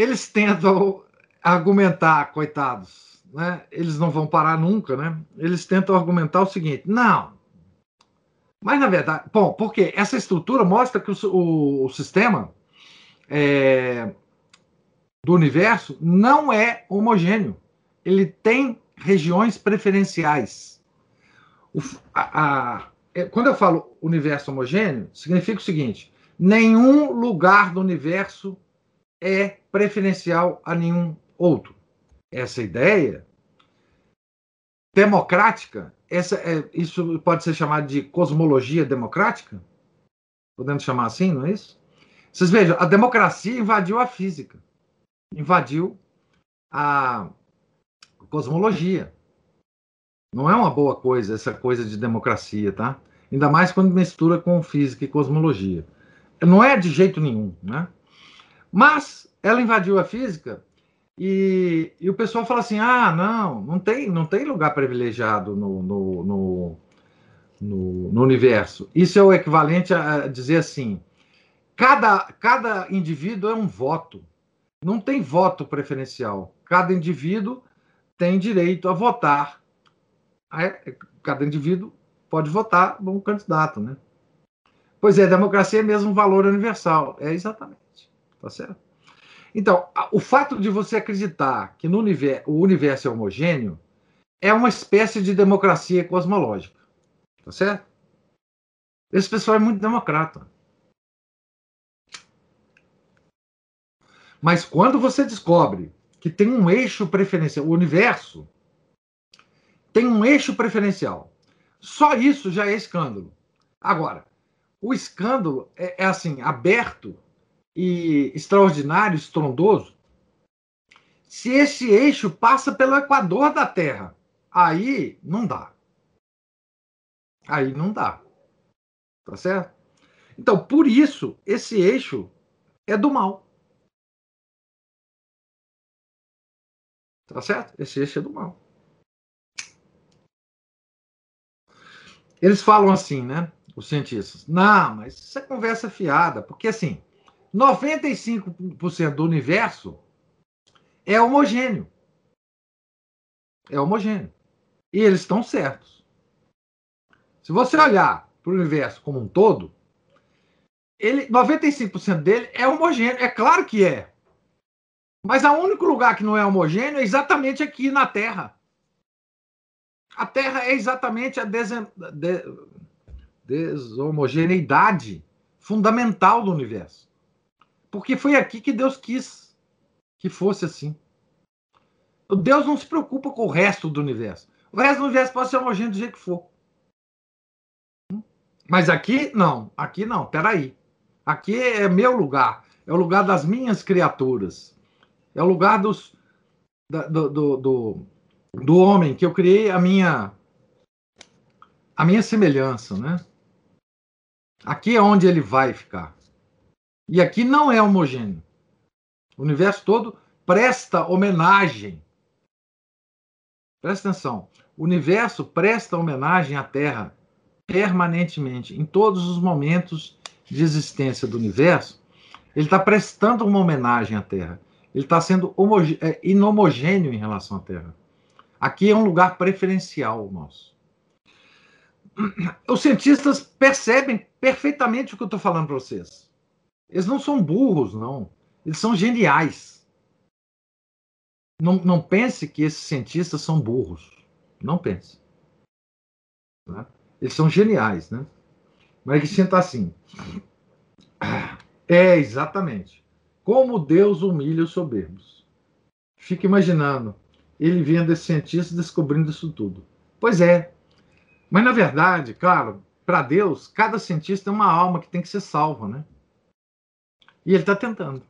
eles tentam argumentar, coitados, né? Eles não vão parar nunca, né? Eles tentam argumentar o seguinte: não. Mas na verdade, bom, porque essa estrutura mostra que o, o, o sistema é, do universo não é homogêneo. Ele tem regiões preferenciais. O, a, a, é, quando eu falo universo homogêneo, significa o seguinte: nenhum lugar do universo é preferencial a nenhum outro. Essa ideia democrática, essa, é, isso pode ser chamado de cosmologia democrática? Podemos chamar assim, não é isso? Vocês vejam, a democracia invadiu a física, invadiu a cosmologia. Não é uma boa coisa essa coisa de democracia, tá? Ainda mais quando mistura com física e cosmologia. Não é de jeito nenhum, né? Mas ela invadiu a física e, e o pessoal fala assim: ah, não, não tem, não tem lugar privilegiado no, no, no, no, no universo. Isso é o equivalente a dizer assim: cada, cada indivíduo é um voto. Não tem voto preferencial. Cada indivíduo tem direito a votar cada indivíduo pode votar num candidato, né? Pois é, democracia é mesmo um valor universal. É exatamente. Tá certo? Então, o fato de você acreditar que universo, o universo é homogêneo é uma espécie de democracia cosmológica. Tá certo? Esse pessoal é muito democrata. Mas quando você descobre que tem um eixo preferencial, o universo tem um eixo preferencial. Só isso já é escândalo. Agora, o escândalo é, é assim, aberto e extraordinário, estrondoso, se esse eixo passa pelo equador da Terra. Aí não dá. Aí não dá. Tá certo? Então, por isso, esse eixo é do mal. Tá certo? Esse eixo é do mal. Eles falam assim, né? Os cientistas. Não, mas isso é conversa fiada, porque assim, 95% do universo é homogêneo. É homogêneo. E eles estão certos. Se você olhar para o universo como um todo, ele 95% dele é homogêneo. É claro que é. Mas o único lugar que não é homogêneo é exatamente aqui na Terra. A Terra é exatamente a desem... de... deshomogeneidade fundamental do universo. Porque foi aqui que Deus quis que fosse assim. Deus não se preocupa com o resto do universo. O resto do universo pode ser homogêneo do jeito que for. Mas aqui, não. Aqui não. Peraí. Aqui é meu lugar. É o lugar das minhas criaturas. É o lugar dos, do, do, do do homem, que eu criei a minha a minha semelhança, né? Aqui é onde ele vai ficar. E aqui não é homogêneo. O universo todo presta homenagem. Presta atenção. O universo presta homenagem à Terra permanentemente, em todos os momentos de existência do universo. Ele está prestando uma homenagem à Terra. Ele está sendo é, inhomogêneo em relação à Terra. Aqui é um lugar preferencial nosso. Os cientistas percebem perfeitamente o que eu estou falando para vocês. Eles não são burros, não. Eles são geniais. Não, não pense que esses cientistas são burros. Não pense. Né? Eles são geniais, né? Mas que senta assim. É, exatamente. Como Deus humilha os soberbos. Fica imaginando ele vendo esse cientista descobrindo isso tudo. Pois é. Mas, na verdade, claro, para Deus, cada cientista é uma alma que tem que ser salva, né? E ele está tentando.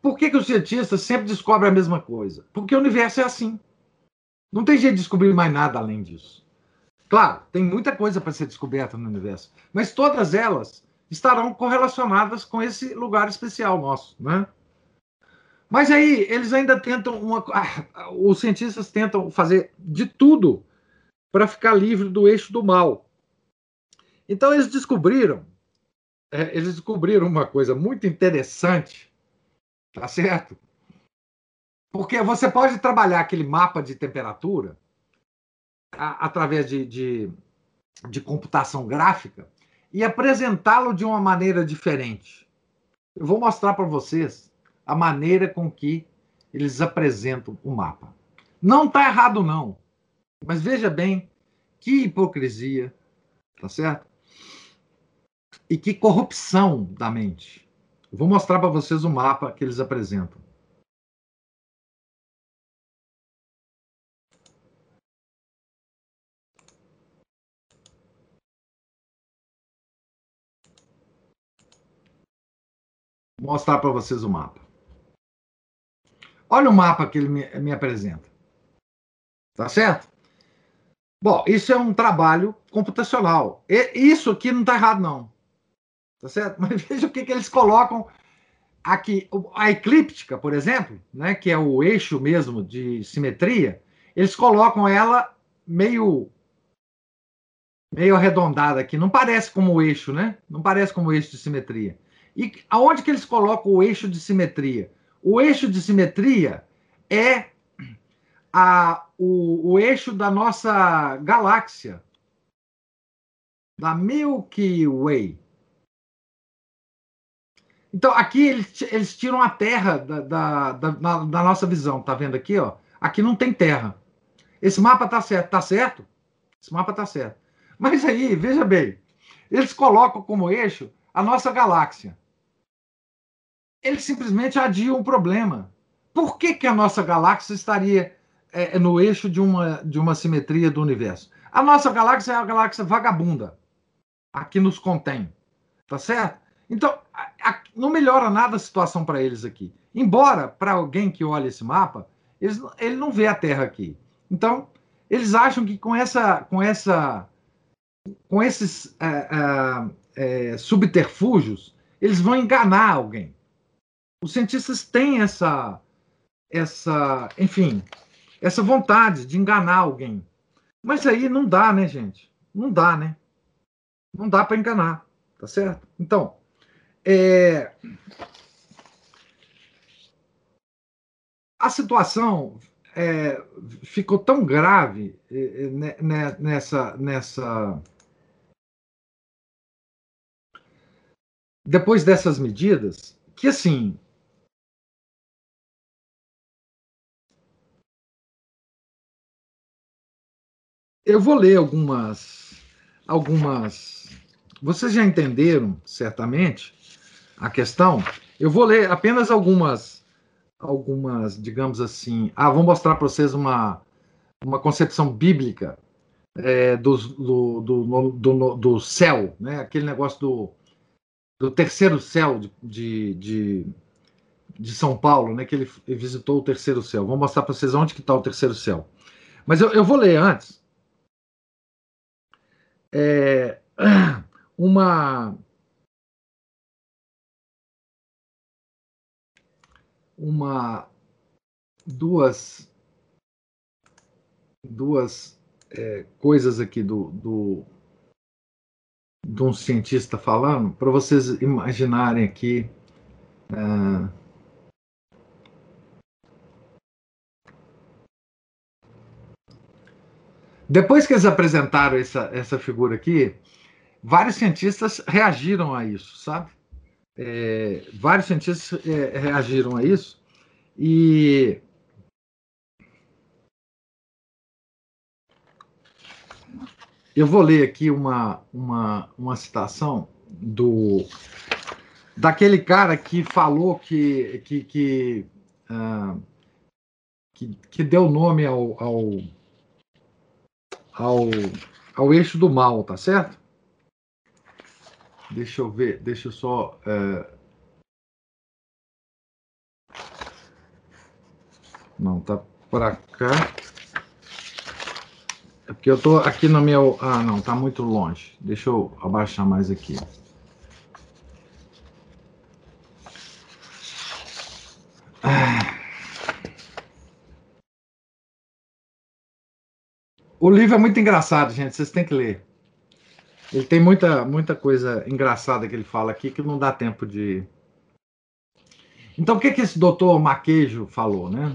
Por que, que os cientistas sempre descobrem a mesma coisa? Porque o universo é assim. Não tem jeito de descobrir mais nada além disso. Claro, tem muita coisa para ser descoberta no universo, mas todas elas estarão correlacionadas com esse lugar especial nosso, né? Mas aí eles ainda tentam uma, ah, os cientistas tentam fazer de tudo para ficar livre do eixo do mal. Então eles descobriram, é, eles descobriram uma coisa muito interessante, tá certo? Porque você pode trabalhar aquele mapa de temperatura a, através de, de, de computação gráfica e apresentá-lo de uma maneira diferente. Eu vou mostrar para vocês a maneira com que eles apresentam o mapa. Não está errado, não. Mas veja bem que hipocrisia, tá certo? E que corrupção da mente. Eu vou mostrar para vocês o mapa que eles apresentam. Vou mostrar para vocês o mapa. Olha o mapa que ele me, me apresenta. Tá certo? Bom, isso é um trabalho computacional. E isso aqui não está errado, não. Tá certo? Mas veja o que, que eles colocam aqui. A eclíptica, por exemplo, né, que é o eixo mesmo de simetria, eles colocam ela meio meio arredondada aqui. Não parece como o eixo, né? Não parece como o eixo de simetria. E aonde que eles colocam o eixo de simetria? O eixo de simetria é a, o, o eixo da nossa galáxia, da Milky Way. Então, aqui eles, eles tiram a Terra da, da, da, da, nossa visão. Tá vendo aqui? Ó? Aqui não tem Terra. Esse mapa tá certo. Tá certo? Esse mapa tá certo. Mas aí, veja bem, eles colocam como eixo a nossa galáxia. Eles simplesmente adiam o problema. Por que, que a nossa galáxia estaria é, é, no eixo de uma, de uma simetria do universo. A nossa galáxia é a galáxia vagabunda, a que nos contém. Tá certo? Então, a, a, não melhora nada a situação para eles aqui. Embora, para alguém que olha esse mapa, eles, ele não vê a Terra aqui. Então, eles acham que com essa, com essa, com esses é, é, é subterfúgios, eles vão enganar alguém. Os cientistas têm essa, essa, enfim, essa vontade de enganar alguém. Mas aí não dá, né, gente? Não dá, né? Não dá para enganar, tá certo? Então, é... a situação é, ficou tão grave é, é né, nessa, nessa. Depois dessas medidas, que assim, Eu vou ler algumas. algumas. Vocês já entenderam, certamente, a questão. Eu vou ler apenas algumas, algumas, digamos assim. Ah, vou mostrar para vocês uma, uma concepção bíblica é, do, do, do, do, do céu, né? aquele negócio do, do terceiro céu de, de, de, de São Paulo, né? que ele visitou o terceiro céu. Vou mostrar para vocês onde que está o terceiro céu. Mas eu, eu vou ler antes é, uma uma duas duas é, coisas aqui do, do de um cientista falando para vocês imaginarem aqui uh, Depois que eles apresentaram essa, essa figura aqui, vários cientistas reagiram a isso, sabe? É, vários cientistas é, reagiram a isso e eu vou ler aqui uma, uma, uma citação do daquele cara que falou que que, que, uh, que, que deu nome ao, ao ao, ao eixo do mal, tá certo? Deixa eu ver, deixa eu só. É... Não, tá para cá. É porque eu tô aqui no meu. Ah, não, tá muito longe. Deixa eu abaixar mais aqui. O livro é muito engraçado, gente. Vocês têm que ler. Ele tem muita, muita coisa engraçada que ele fala aqui que não dá tempo de. Então, o que, que esse doutor Maquejo falou, né?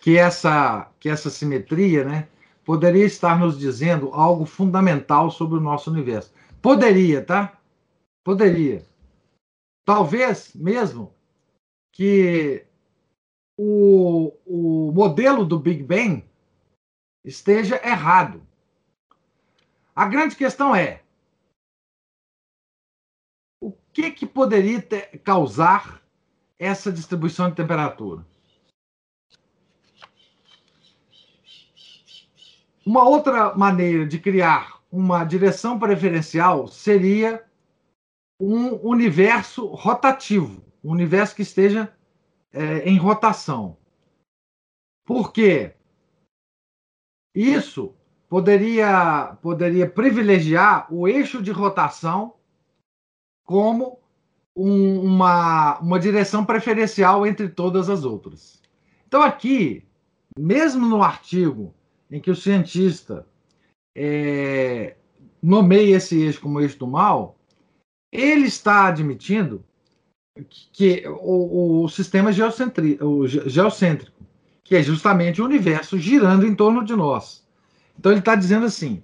Que essa, que essa simetria, né, poderia estar nos dizendo algo fundamental sobre o nosso universo. Poderia, tá? Poderia. Talvez mesmo que o, o modelo do Big Bang esteja errado. A grande questão é: o que, que poderia ter, causar essa distribuição de temperatura? Uma outra maneira de criar uma direção preferencial seria um universo rotativo, um universo que esteja é, em rotação. Por quê? Isso poderia, poderia privilegiar o eixo de rotação como um, uma, uma direção preferencial entre todas as outras. Então, aqui, mesmo no artigo em que o cientista é, nomeia esse eixo como eixo do mal, ele está admitindo que o, o sistema o geocêntrico, que é justamente o universo girando em torno de nós. Então ele está dizendo assim: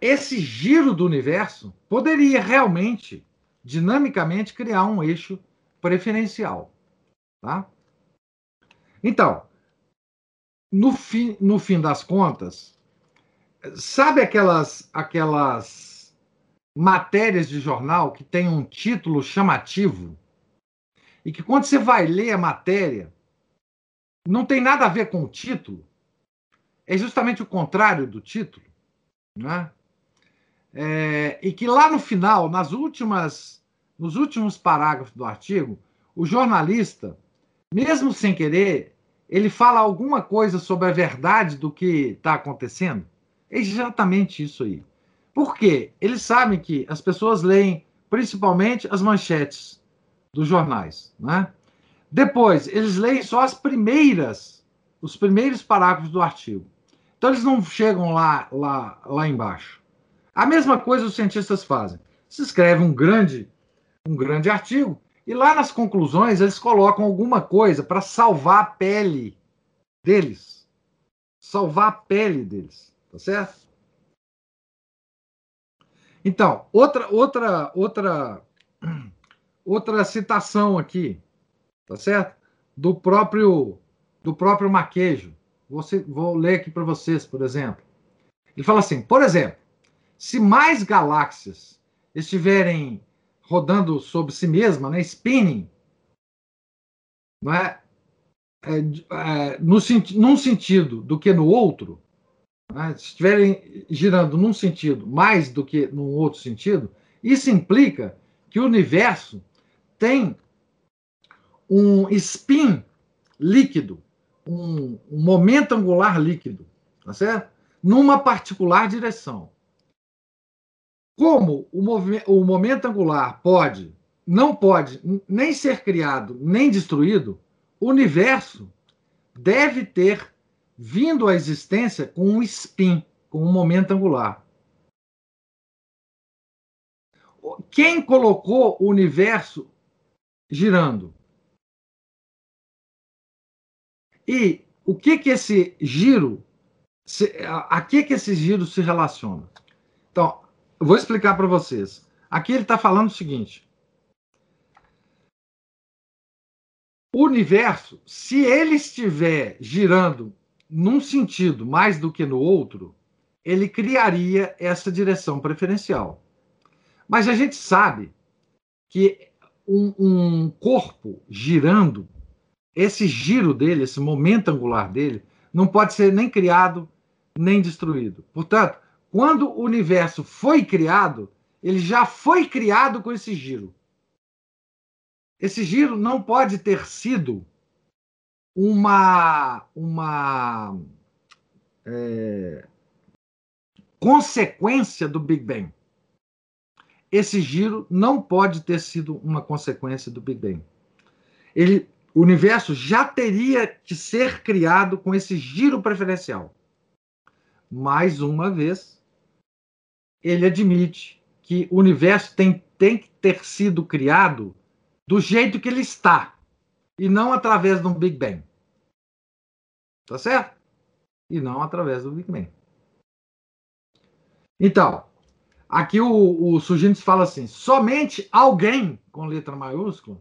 esse giro do universo poderia realmente, dinamicamente, criar um eixo preferencial. Tá? Então, no fim, no fim das contas, sabe aquelas, aquelas matérias de jornal que tem um título chamativo? E que quando você vai ler a matéria, não tem nada a ver com o título, é justamente o contrário do título, né? É, e que lá no final, nas últimas, nos últimos parágrafos do artigo, o jornalista, mesmo sem querer, ele fala alguma coisa sobre a verdade do que está acontecendo. É exatamente isso aí. Por quê? Eles sabem que as pessoas leem principalmente as manchetes dos jornais, né? Depois, eles leem só as primeiras, os primeiros parágrafos do artigo. Então, eles não chegam lá, lá, lá embaixo. A mesma coisa os cientistas fazem. Se escreve um grande, um grande artigo e lá nas conclusões eles colocam alguma coisa para salvar a pele deles. Salvar a pele deles, tá certo? Então, outra outra outra outra citação aqui, tá certo? Do próprio do próprio Maquejo. Vou, vou ler aqui para vocês, por exemplo. Ele fala assim: por exemplo, se mais galáxias estiverem rodando sobre si mesma, né, spinning, não é? É, é, no, num sentido do que no outro, né, se estiverem girando num sentido mais do que num outro sentido, isso implica que o universo tem um spin líquido, um, um momento angular líquido, tá certo? Numa particular direção. Como o, o momento angular pode, não pode nem ser criado nem destruído, o universo deve ter vindo à existência com um spin, com um momento angular. Quem colocou o universo girando. E o que que esse giro, a, a que que esse giro se relaciona? Então, eu vou explicar para vocês. Aqui ele está falando o seguinte: o universo, se ele estiver girando num sentido mais do que no outro, ele criaria essa direção preferencial. Mas a gente sabe que um, um corpo girando, esse giro dele, esse momento angular dele, não pode ser nem criado nem destruído. Portanto, quando o universo foi criado, ele já foi criado com esse giro. Esse giro não pode ter sido uma, uma é, consequência do Big Bang esse giro não pode ter sido uma consequência do Big Bang. Ele, o universo já teria que ser criado com esse giro preferencial. Mais uma vez, ele admite que o universo tem, tem que ter sido criado do jeito que ele está, e não através de um Big Bang. Tá certo? E não através do Big Bang. Então, Aqui o, o Sugines fala assim: somente alguém com letra maiúscula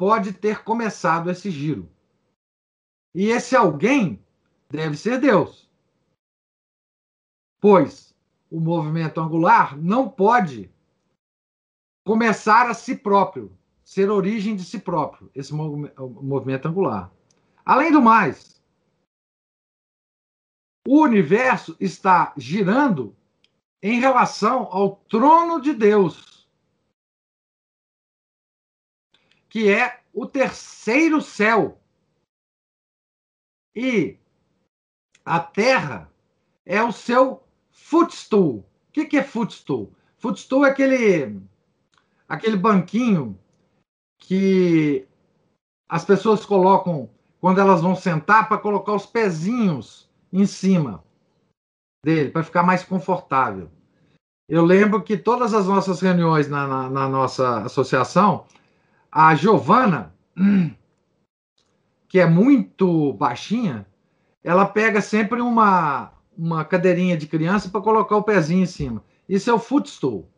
pode ter começado esse giro. E esse alguém deve ser Deus. pois o movimento angular não pode começar a si próprio, ser origem de si próprio, esse movimento angular. Além do mais, o universo está girando em relação ao trono de Deus, que é o terceiro céu. E a Terra é o seu footstool. O que, é footstool? Footstool é aquele, aquele banquinho que as pessoas colocam quando elas vão sentar para colocar os pezinhos em cima dele, para ficar mais confortável. Eu lembro que todas as nossas reuniões na, na, na nossa associação, a Giovana, que é muito baixinha, ela pega sempre uma, uma cadeirinha de criança para colocar o pezinho em cima. Isso é o footstool.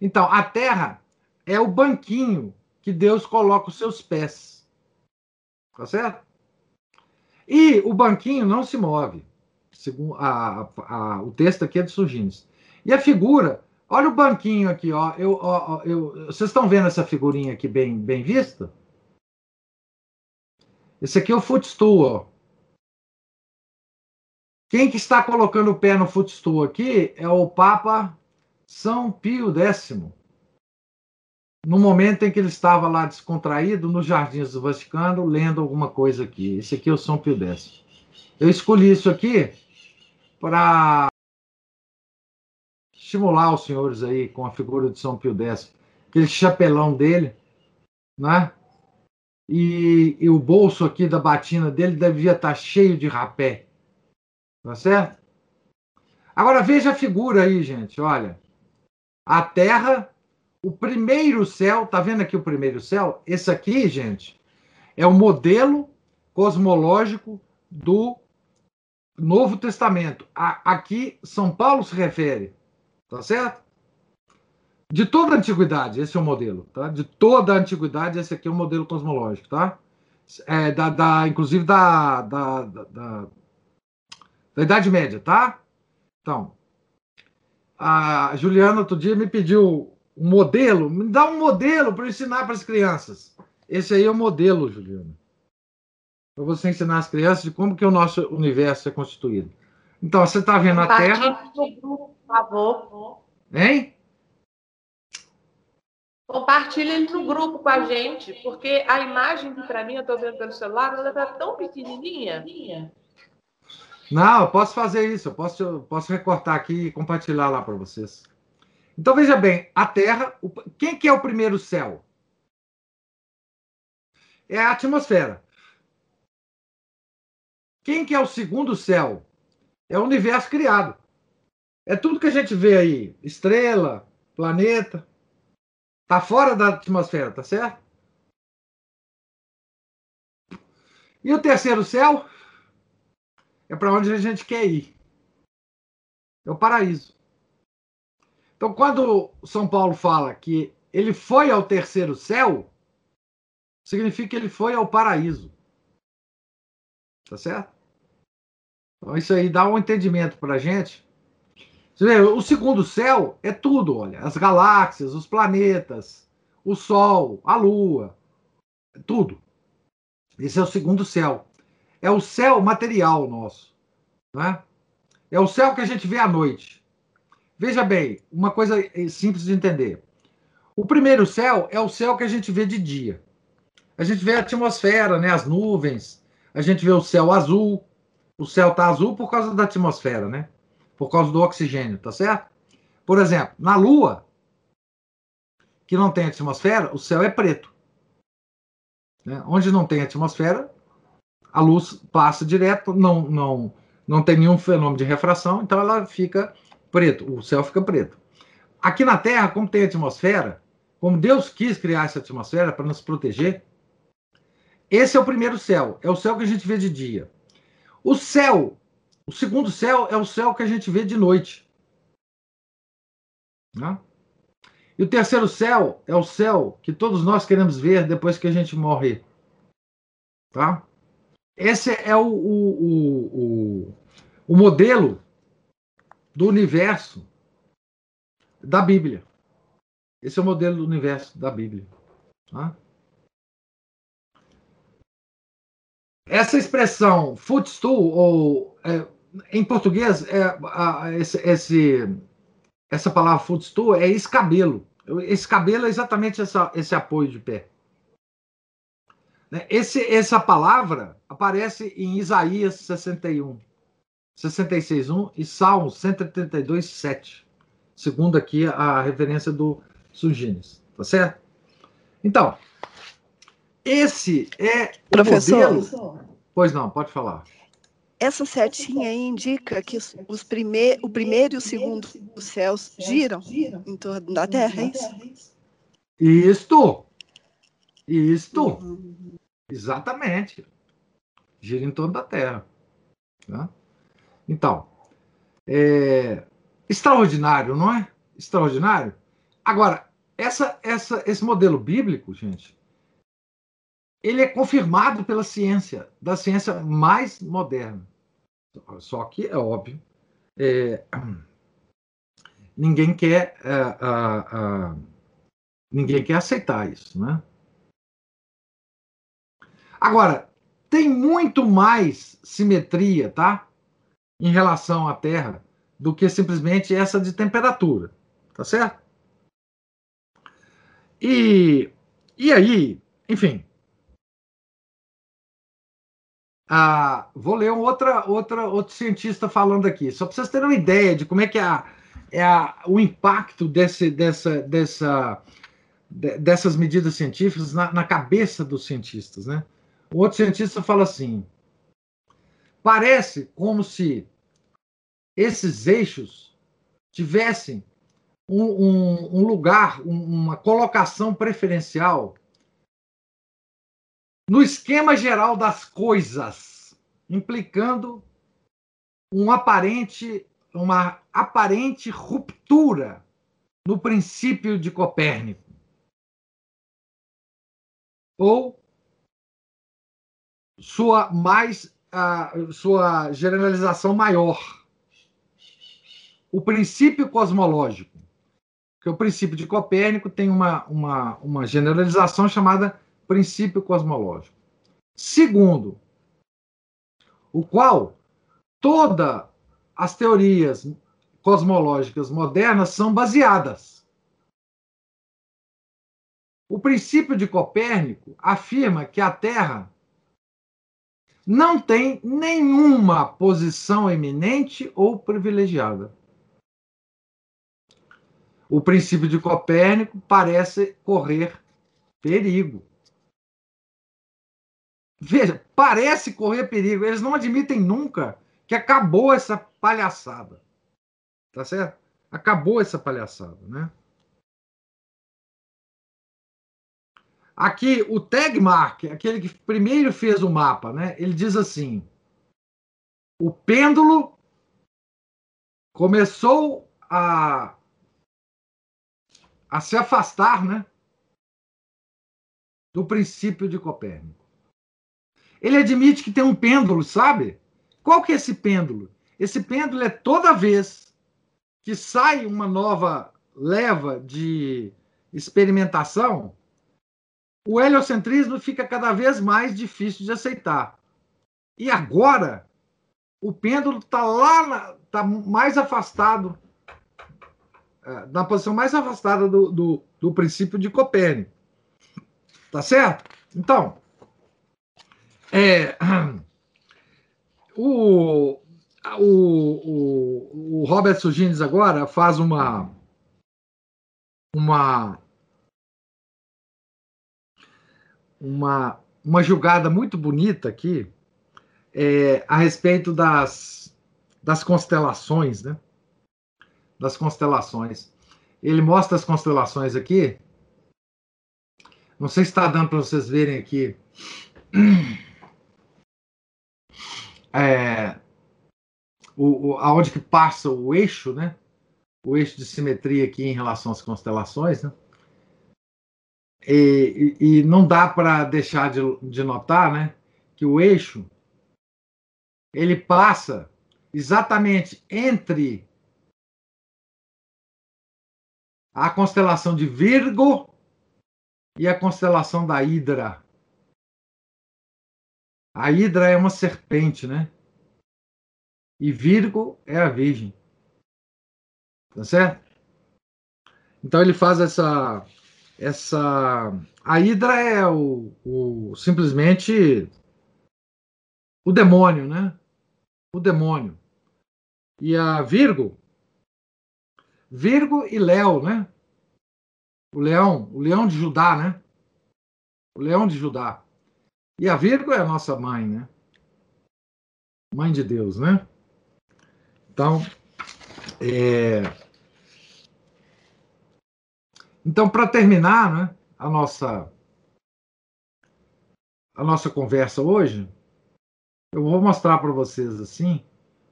Então, a terra é o banquinho que Deus coloca os seus pés. Tá certo? E o banquinho não se move. Segundo a, a, o texto aqui é de Sugines. E a figura, olha o banquinho aqui, ó. Eu, ó, eu, vocês estão vendo essa figurinha aqui bem, bem vista? Esse aqui é o footstool, ó. Quem que está colocando o pé no footstool aqui é o Papa São Pio X. No momento em que ele estava lá descontraído, nos jardins do Vaticano, lendo alguma coisa aqui. Esse aqui é o São Pio X. Eu escolhi isso aqui para estimular os senhores aí com a figura de São Pio X. Aquele chapelão dele, né? E, e o bolso aqui da batina dele devia estar cheio de rapé. Tá certo? Agora veja a figura aí, gente. Olha. A Terra, o primeiro céu, tá vendo aqui o primeiro céu? Esse aqui, gente, é o modelo cosmológico do Novo Testamento. A, aqui, São Paulo se refere, tá certo? De toda a antiguidade, esse é o modelo, tá? De toda a antiguidade, esse aqui é o modelo cosmológico, tá? É, da, da, inclusive da, da, da da Idade Média, tá? Então, a Juliana outro dia me pediu um modelo, me dá um modelo para ensinar para as crianças. Esse aí é o modelo, Juliana. Para você ensinar as crianças de como que o nosso universo é constituído. Então, você está vendo a Terra. Grupo, por favor. Hein? Compartilhe ele no grupo com a gente, porque a imagem que para mim eu estou vendo pelo celular, ela está tão pequenininha. Não, eu posso fazer isso. Eu posso, eu posso recortar aqui e compartilhar lá para vocês. Então veja bem, a Terra, o, quem que é o primeiro céu? É a atmosfera. Quem que é o segundo céu? É o universo criado. É tudo que a gente vê aí, estrela, planeta, tá fora da atmosfera, tá certo? E o terceiro céu? é para onde a gente quer ir. É o paraíso. Então, quando São Paulo fala que ele foi ao terceiro céu, significa que ele foi ao paraíso. Tá certo? Então, isso aí dá um entendimento para a gente. Você vê, o segundo céu é tudo, olha, as galáxias, os planetas, o Sol, a Lua, tudo. Esse é o segundo céu é o céu material nosso. Né? É o céu que a gente vê à noite. Veja bem, uma coisa simples de entender. O primeiro céu é o céu que a gente vê de dia. A gente vê a atmosfera, né, as nuvens, a gente vê o céu azul. O céu está azul por causa da atmosfera, né? Por causa do oxigênio, tá certo? Por exemplo, na Lua, que não tem atmosfera, o céu é preto. Né? Onde não tem atmosfera, a luz passa direto, não, não, não tem nenhum fenômeno de refração, então ela fica preto, o céu fica preto. Aqui na Terra, como tem atmosfera, como Deus quis criar essa atmosfera para nos proteger, esse é o primeiro céu, é o céu que a gente vê de dia. O céu, o segundo céu é o céu que a gente vê de noite. Né? E o terceiro céu é o céu que todos nós queremos ver depois que a gente morrer. Tá? Esse é o, o, o, o modelo do universo da Bíblia. Esse é o modelo do universo da Bíblia. Tá? Essa expressão footstool, ou é, em português, é, a, esse, esse, essa palavra footstool é escabelo. Esse cabelo é exatamente essa, esse apoio de pé. Né? Esse, essa palavra aparece em Isaías 61, 66.1 e Salmos 132, 7. Segundo aqui a referência do Sugines. Tá certo? Então, esse é o Professor, modelo... Pois não, pode falar. Essa setinha aí indica que os, os prime... o primeiro e o segundo os céus giram em torno da Terra, é isso? Isto! Isto! Uhum. Exatamente. Gira em torno da Terra. Né? Então, é extraordinário, não é? Extraordinário. Agora, essa, essa, esse modelo bíblico, gente, ele é confirmado pela ciência, da ciência mais moderna. Só que, é óbvio, é, ninguém quer é, ninguém quer aceitar isso, né? Agora, tem muito mais simetria, tá? Em relação à Terra do que simplesmente essa de temperatura, tá certo? E, e aí, enfim, ah, vou ler um outra, outra, outro cientista falando aqui, só para vocês terem uma ideia de como é que é, a, é a, o impacto desse, dessa, dessa, dessas medidas científicas na, na cabeça dos cientistas, né? O outro cientista fala assim: parece como se esses eixos tivessem um, um, um lugar, uma colocação preferencial no esquema geral das coisas, implicando um aparente, uma aparente ruptura no princípio de Copérnico. Ou sua mais sua generalização maior. O princípio cosmológico, que o princípio de Copérnico tem uma, uma, uma generalização chamada princípio cosmológico. Segundo, o qual todas as teorias cosmológicas modernas são baseadas. O princípio de Copérnico afirma que a Terra não tem nenhuma posição eminente ou privilegiada. O princípio de Copérnico parece correr perigo. Veja, parece correr perigo. Eles não admitem nunca que acabou essa palhaçada. Tá certo? Acabou essa palhaçada, né? Aqui, o Tegmark, aquele que primeiro fez o mapa, né? Ele diz assim: o pêndulo começou a, a se afastar, né? Do princípio de Copérnico. Ele admite que tem um pêndulo, sabe? Qual que é esse pêndulo? Esse pêndulo é toda vez que sai uma nova leva de experimentação, o heliocentrismo fica cada vez mais difícil de aceitar. E agora, o pêndulo está lá, está mais afastado, é, na posição mais afastada do, do, do princípio de Copérnico. Tá certo? Então, é, o, o, o, Robert Sugines agora faz uma, uma uma, uma julgada muito bonita aqui é, a respeito das, das constelações, né? Das constelações. Ele mostra as constelações aqui. Não sei se está dando para vocês verem aqui. é, o, o, aonde que passa o eixo, né? O eixo de simetria aqui em relação às constelações, né? E, e, e não dá para deixar de, de notar, né? Que o eixo ele passa exatamente entre a constelação de Virgo e a constelação da Hidra. A Hidra é uma serpente, né? E Virgo é a Virgem. Tá certo? Então ele faz essa essa a Hidra é o, o simplesmente o demônio, né? O demônio. E a Virgo Virgo e Léo, né? O leão, o leão de Judá, né? O leão de Judá. E a Virgo é a nossa mãe, né? Mãe de Deus, né? Então, é... então para terminar, né, a nossa a nossa conversa hoje, eu vou mostrar para vocês assim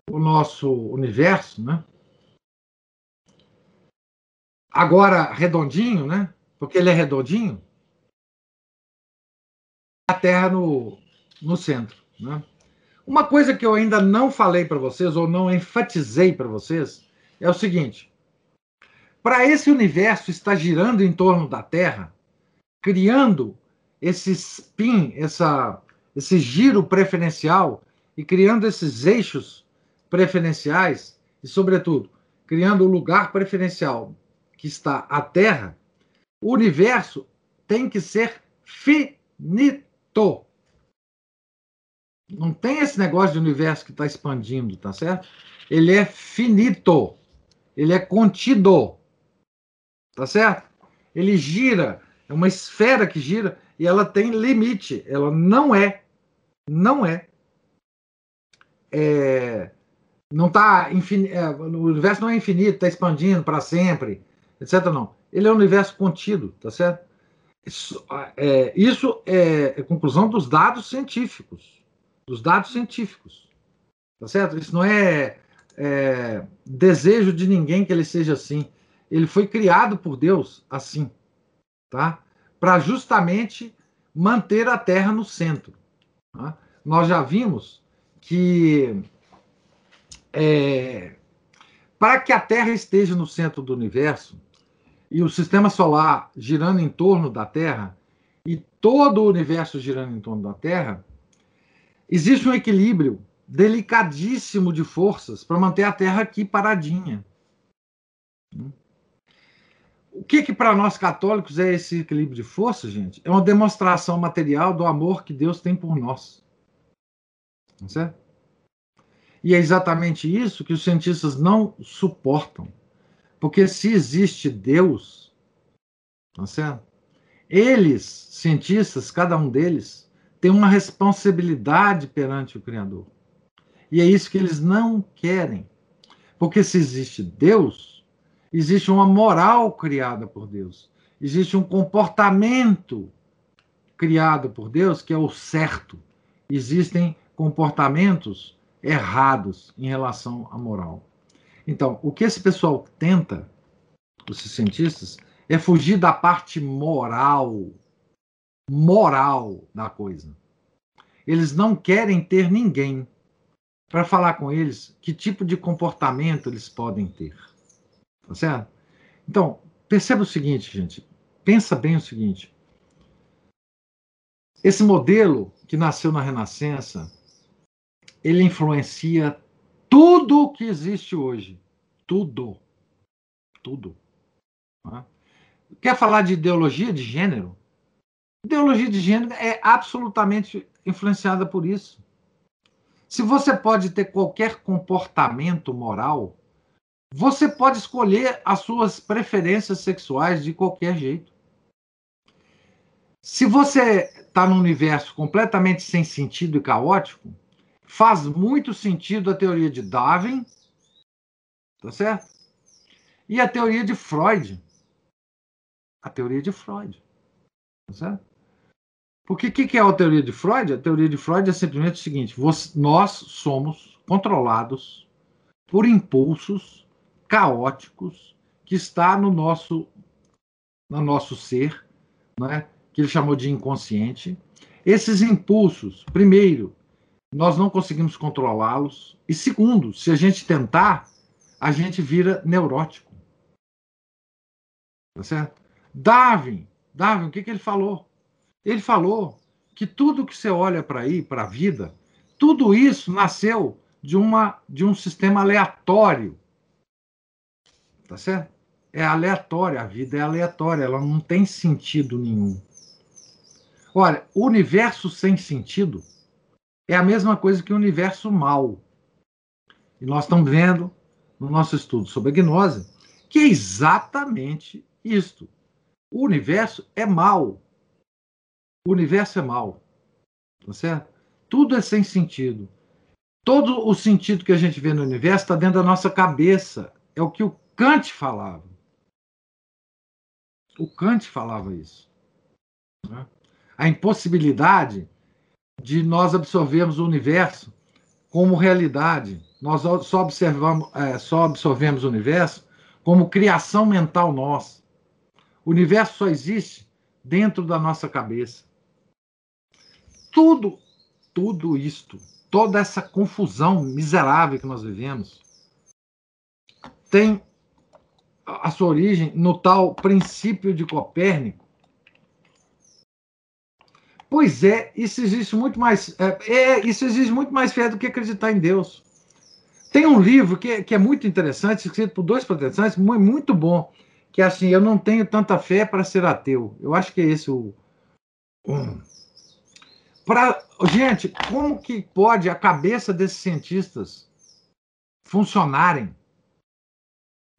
o nosso universo, né? Agora redondinho, né? Porque ele é redondinho. A Terra no, no centro, né? Uma coisa que eu ainda não falei para vocês ou não enfatizei para vocês é o seguinte: para esse universo estar girando em torno da Terra, criando esse spin, essa, esse giro preferencial e criando esses eixos preferenciais e, sobretudo, criando o lugar preferencial que está a Terra, o universo tem que ser finito. Não tem esse negócio de universo que está expandindo, tá certo? Ele é finito. Ele é contido. Tá certo? Ele gira. É uma esfera que gira e ela tem limite. Ela não é. Não é. é não está. É, o universo não é infinito, está expandindo para sempre etc. Não. Ele é um universo contido, tá certo? Isso é, isso é, é conclusão dos dados científicos. Dos dados científicos. Tá certo? Isso não é, é desejo de ninguém que ele seja assim. Ele foi criado por Deus assim, tá? Para justamente manter a Terra no centro. Tá? Nós já vimos que é, para que a Terra esteja no centro do universo, e o sistema solar girando em torno da Terra e todo o universo girando em torno da Terra, existe um equilíbrio delicadíssimo de forças para manter a Terra aqui paradinha. O que, que para nós católicos é esse equilíbrio de forças, gente? É uma demonstração material do amor que Deus tem por nós. Certo? E é exatamente isso que os cientistas não suportam. Porque se existe Deus, tá certo? Eles, cientistas, cada um deles, tem uma responsabilidade perante o Criador. E é isso que eles não querem. Porque se existe Deus, existe uma moral criada por Deus. Existe um comportamento criado por Deus que é o certo. Existem comportamentos errados em relação à moral. Então, o que esse pessoal tenta, os cientistas, é fugir da parte moral, moral da coisa. Eles não querem ter ninguém para falar com eles que tipo de comportamento eles podem ter. Tá certo? Então, perceba o seguinte, gente. Pensa bem o seguinte. Esse modelo que nasceu na Renascença, ele influencia tudo que existe hoje. Tudo. Tudo. Tá? Quer falar de ideologia de gênero? Ideologia de gênero é absolutamente influenciada por isso. Se você pode ter qualquer comportamento moral, você pode escolher as suas preferências sexuais de qualquer jeito. Se você está num universo completamente sem sentido e caótico, faz muito sentido a teoria de Darwin, tá certo? E a teoria de Freud. A teoria de Freud, tá certo? Porque o que, que, é a teoria de Freud? A teoria de Freud é simplesmente o seguinte: você, nós somos controlados por impulsos caóticos que está no nosso no nosso ser, né? que ele chamou de inconsciente. Esses impulsos, primeiro, nós não conseguimos controlá-los. E segundo, se a gente tentar, a gente vira neurótico. Tá certo? Darwin, Darwin, o que, que ele falou? Ele falou que tudo que você olha para aí, para a vida, tudo isso nasceu de, uma, de um sistema aleatório. Tá certo? É aleatória, a vida é aleatória, ela não tem sentido nenhum. Olha, o universo sem sentido é a mesma coisa que o universo mal. E nós estamos vendo no nosso estudo sobre a gnose que é exatamente isto. O universo é mal. O universo é mal. Tá certo? Tudo é sem sentido. Todo o sentido que a gente vê no universo está dentro da nossa cabeça. É o que o Kant falava. O Kant falava isso. Né? A impossibilidade de nós absorvermos o universo como realidade. Nós só, observamos, é, só absorvemos o universo como criação mental nossa. O universo só existe dentro da nossa cabeça. Tudo, tudo isto, toda essa confusão miserável que nós vivemos, tem a sua origem no tal princípio de Copérnico. Pois é, isso existe muito mais. É, é, isso exige muito mais fé do que acreditar em Deus. Tem um livro que, que é muito interessante, escrito por dois protestantes, muito, muito bom, que é assim, eu não tenho tanta fé para ser ateu. Eu acho que é esse o. Um. Pra, gente, como que pode a cabeça desses cientistas funcionarem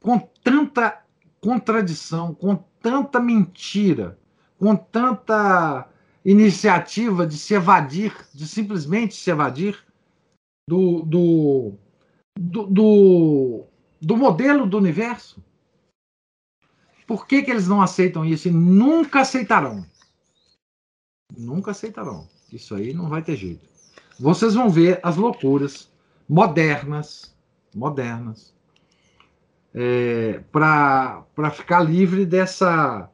com tanta contradição, com tanta mentira, com tanta iniciativa de se evadir, de simplesmente se evadir do, do, do, do, do modelo do universo? Por que, que eles não aceitam isso e nunca aceitarão? Nunca aceitarão. Isso aí não vai ter jeito. Vocês vão ver as loucuras modernas, modernas, é, para ficar livre dessa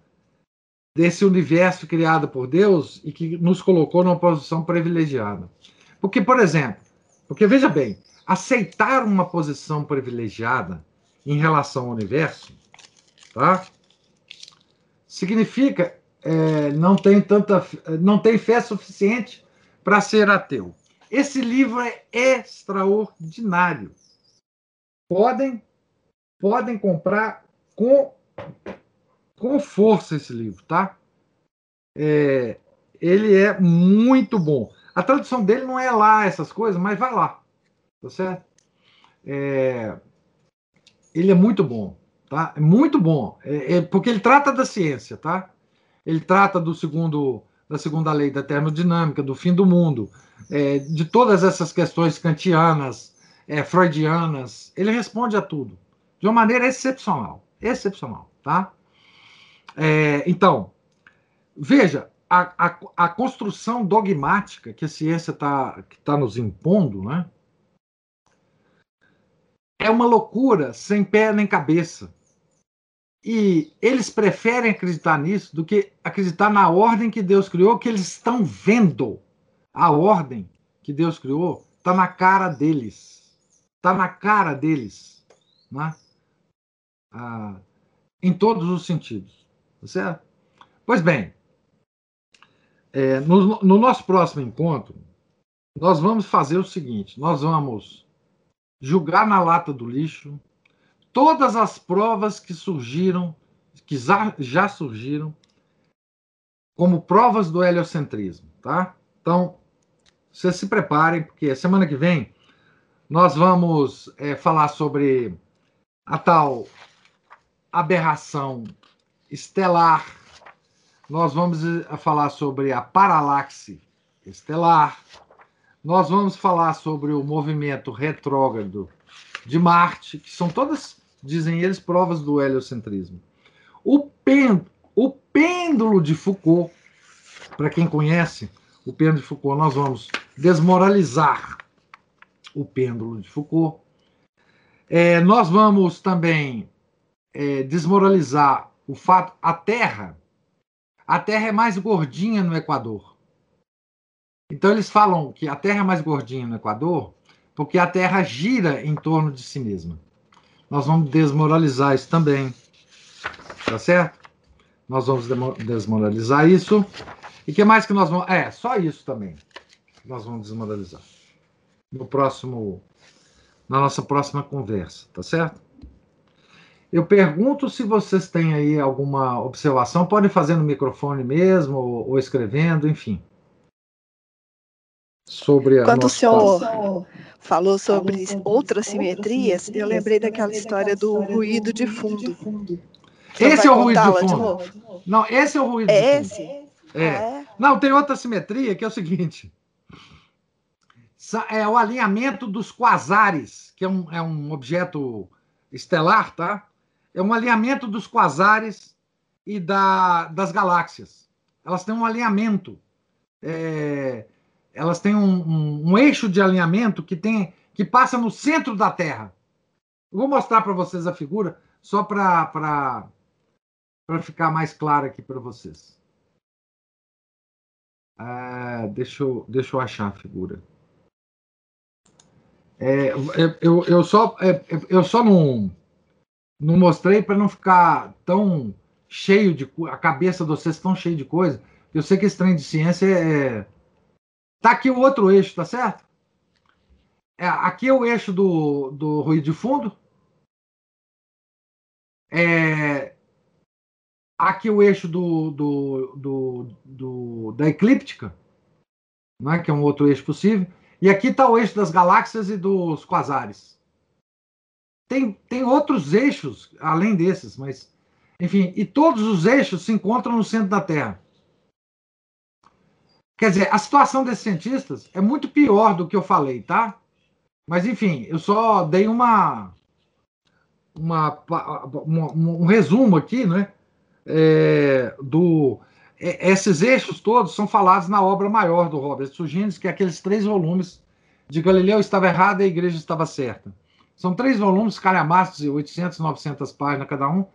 desse universo criado por Deus e que nos colocou numa posição privilegiada. Porque, por exemplo, porque veja bem, aceitar uma posição privilegiada em relação ao universo, tá? Significa é, não tem tanta, não tem fé suficiente para ser ateu. Esse livro é extraordinário. Podem, podem comprar com, com força esse livro, tá? É, ele é muito bom. A tradução dele não é lá essas coisas, mas vai lá, tá certo? É, ele é muito bom, tá? É muito bom, é, é, porque ele trata da ciência, tá? ele trata do segundo da segunda lei da termodinâmica, do fim do mundo, é, de todas essas questões kantianas, é, freudianas, ele responde a tudo de uma maneira excepcional, excepcional, tá? É, então, veja a, a, a, construção dogmática que a ciência está tá nos impondo, né? É uma loucura sem pé nem cabeça. E eles preferem acreditar nisso do que acreditar na ordem que Deus criou, que eles estão vendo. A ordem que Deus criou está na cara deles. Está na cara deles. Né? Ah, em todos os sentidos. Tá certo? Pois bem, é, no, no nosso próximo encontro, nós vamos fazer o seguinte: nós vamos julgar na lata do lixo todas as provas que surgiram, que já surgiram, como provas do heliocentrismo, tá? Então, vocês se preparem, porque semana que vem nós vamos é, falar sobre a tal aberração estelar, nós vamos é, falar sobre a paralaxe estelar, nós vamos falar sobre o movimento retrógrado de Marte, que são todas dizem eles, provas do heliocentrismo. O, o pêndulo de Foucault, para quem conhece o pêndulo de Foucault, nós vamos desmoralizar o pêndulo de Foucault. É, nós vamos também é, desmoralizar o fato a Terra. A Terra é mais gordinha no Equador. Então eles falam que a Terra é mais gordinha no Equador porque a Terra gira em torno de si mesma nós vamos desmoralizar isso também. Tá certo? Nós vamos desmoralizar isso. E que mais que nós vamos. É, só isso também. Nós vamos desmoralizar. No próximo. Na nossa próxima conversa, tá certo? Eu pergunto se vocês têm aí alguma observação. Podem fazer no microfone mesmo, ou, ou escrevendo, enfim. Sobre a Quando o senhor falou sobre outras simetrias, eu lembrei daquela história do ruído de fundo. Esse é o ruído de fundo. Não, esse é o ruído é de fundo. Esse? É. Ah, é. Não, tem outra simetria que é o seguinte. É o alinhamento dos quasares, que é um, é um objeto estelar, tá? É um alinhamento dos quasares e da, das galáxias. Elas têm um alinhamento. É, elas têm um, um, um, eixo de alinhamento que tem que passa no centro da Terra. Eu vou mostrar para vocês a figura só para ficar mais claro aqui para vocês. Ah, deixa, eu, deixa eu achar a figura. É, eu, eu, só, é, eu só não, não mostrei para não ficar tão cheio de a cabeça de vocês tão cheia de coisa. Eu sei que esse trem de ciência é, Tá aqui o outro eixo, tá certo? É, aqui é o eixo do, do ruído de fundo. É, aqui o eixo do, do, do, do, da eclíptica, né, que é um outro eixo possível. E aqui está o eixo das galáxias e dos quasares. Tem, tem outros eixos além desses, mas enfim, e todos os eixos se encontram no centro da Terra. Quer dizer, a situação desses cientistas é muito pior do que eu falei, tá? Mas, enfim, eu só dei uma, uma, uma um resumo aqui, né? É, do, é, esses eixos todos são falados na obra maior do Robert Sugines, que é aqueles três volumes de Galileu estava errado e a igreja estava certa. São três volumes, calhamaços, de 800, 900 páginas cada um.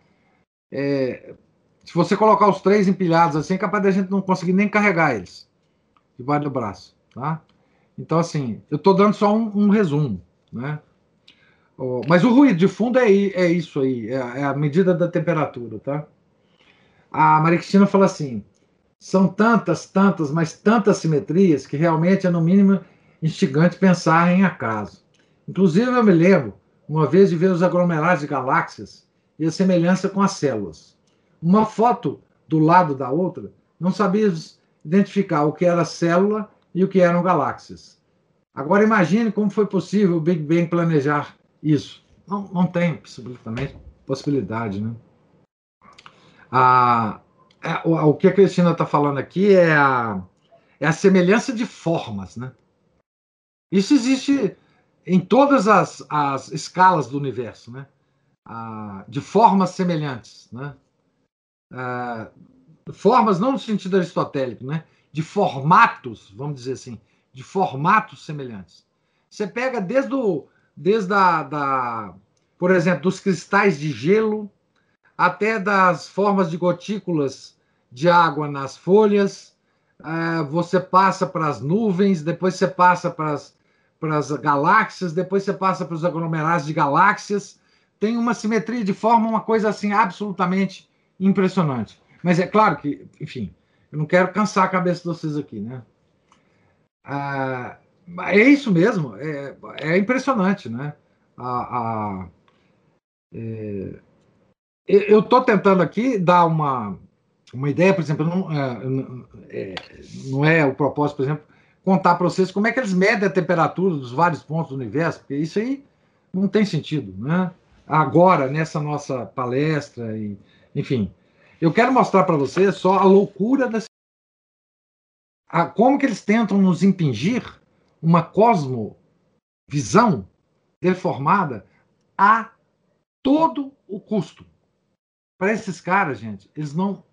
É, se você colocar os três empilhados assim, é capaz da gente não conseguir nem carregar eles debaixo do braço, tá? Então, assim, eu estou dando só um, um resumo, né? Mas o ruído de fundo é, é isso aí, é, é, a medida da temperatura, tá? A Maria Cristina fala assim: são tantas, tantas, mas tantas simetrias que realmente é, no mínimo, instigante pensar em acaso. Inclusive, eu me lembro, uma vez, de ver os aglomerados de galáxias e a semelhança com as células. Uma foto do lado da outra, não sabia identificar o que era célula e o que eram galáxias. Agora imagine como foi possível o Big Bang planejar isso. Não, não tem possibilidade, possibilidade né? A, é, o, o, que a Cristina está falando aqui é a, é a semelhança de formas, né? Isso existe em todas as, as escalas do universo, né? Ah, de formas semelhantes, né? Ah, formas não no sentido aristotélico, né? de formatos, vamos dizer assim, de formatos semelhantes. Você pega desde, o, desde a, da, por exemplo, dos cristais de gelo até das formas de gotículas de água nas folhas, é, você passa para as nuvens, depois você passa para as, para as galáxias, depois você passa para os aglomerados de galáxias. Tem uma simetria de forma, uma coisa assim absolutamente impressionante. Mas é claro que, enfim, eu não quero cansar a cabeça de vocês aqui, né? Ah, é isso mesmo, é, é impressionante, né? A, a é, eu estou tentando aqui dar uma, uma ideia, por exemplo, não é, é, não é o propósito, por exemplo, contar para vocês como é que eles medem a temperatura dos vários pontos do universo, porque isso aí não tem sentido, né? Agora, nessa nossa palestra, e, enfim, eu quero mostrar para vocês só a loucura da a, como que eles tentam nos impingir uma cosmovisão deformada a todo o custo. Para esses caras, gente, eles não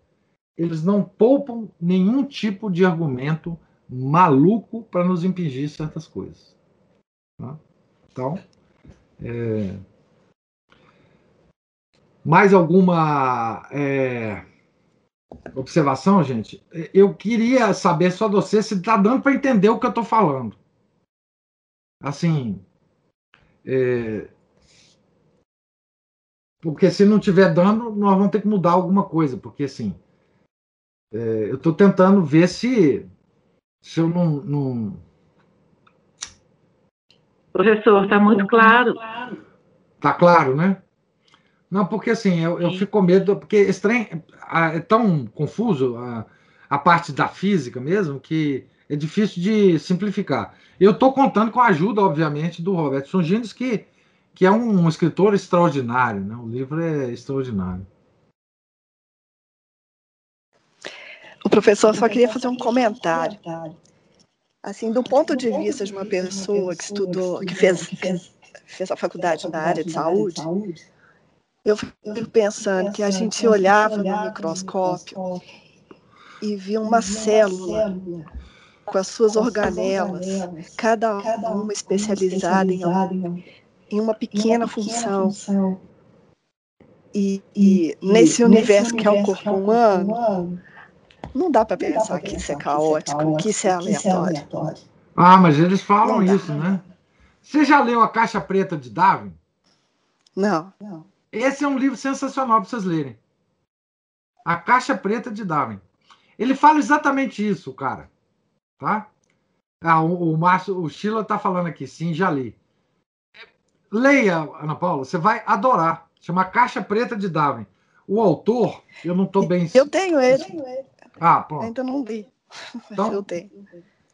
eles não poupam nenhum tipo de argumento maluco para nos impingir certas coisas. Tá? Então, é, mais alguma é, observação, gente? Eu queria saber só de você se está dando para entender o que eu estou falando. Assim, é, porque se não tiver dando, nós vamos ter que mudar alguma coisa, porque assim, É, eu estou tentando ver se, se eu não, não... Professor, está muito claro. Tá claro, né? Não, porque assim, eu, eu fico com medo, porque esse trem é tão confuso, a, a parte da física mesmo, que é difícil de simplificar. Eu estou contando com a ajuda, obviamente, do Roberto Sungines, que, que é um, um escritor extraordinário, né? O livro é extraordinário. O professor só queria fazer um comentário. Assim, do ponto de vista de uma pessoa que estudou, que fez, fez a faculdade na área de saúde, eu fico pensando que a gente olhava no microscópio e via uma célula com as suas organelas, cada uma especializada em, em uma pequena função. E, e nesse universo que é o corpo humano, não dá para pensar que isso é caótico, que isso é aleatório. Ah, mas eles falam isso, né? Você já leu A Caixa Preta de Darwin? Não. Esse é um livro sensacional para vocês lerem. A Caixa Preta de Darwin. Ele fala exatamente isso, cara. Tá? Ah, o, o Márcio, o Sheila tá falando aqui, sim, já li. Leia, Ana Paula, você vai adorar. Chama Caixa Preta de Darwin. O autor, eu não estou bem. Eu tenho ele. Ah, pronto. Ainda não li. Então, eu tenho.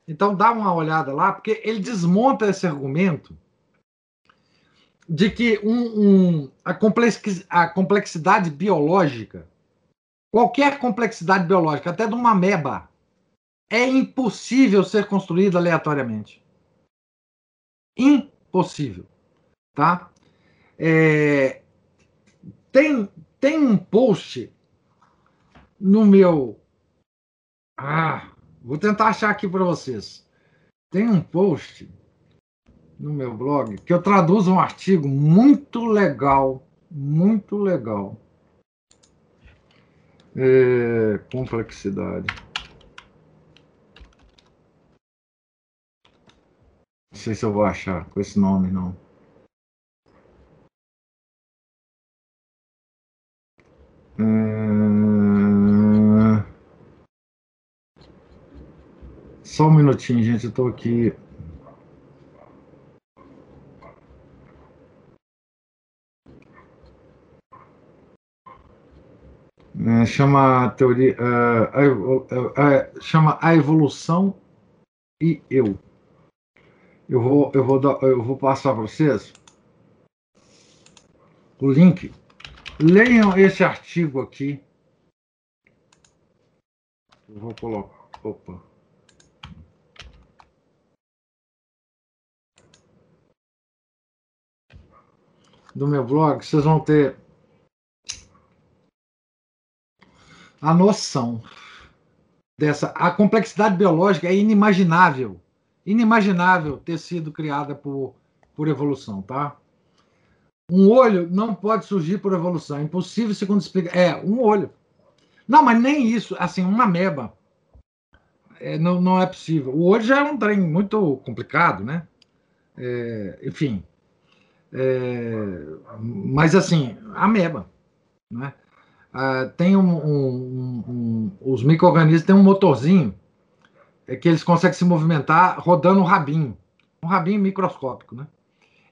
Então dá uma olhada lá, porque ele desmonta esse argumento de que um, um, a, complex, a complexidade biológica, qualquer complexidade biológica, até de uma ameba, é impossível ser construída aleatoriamente. Impossível. Tá? É, tem, tem um post no meu ah, vou tentar achar aqui para vocês. Tem um post no meu blog que eu traduzo um artigo muito legal, muito legal. É, complexidade. Não sei se eu vou achar com esse nome, não. Hum... Só um minutinho, gente, eu estou aqui. É, chama a teoria, uh, chama a evolução e eu. Eu vou, eu vou, dar, eu vou passar para vocês o link. Leiam esse artigo aqui. Eu vou colocar. Opa. Do meu blog, vocês vão ter a noção dessa. A complexidade biológica é inimaginável. Inimaginável ter sido criada por, por evolução, tá? Um olho não pode surgir por evolução. É impossível, segundo explica. É, um olho. Não, mas nem isso. Assim, uma ameba. É, não, não é possível. O olho já é um trem muito complicado, né? É, enfim, é, mas assim, ameba. Né? Ah, tem um, um, um, os micro-organismos têm um motorzinho é que eles conseguem se movimentar rodando um rabinho. Um rabinho microscópico. Né?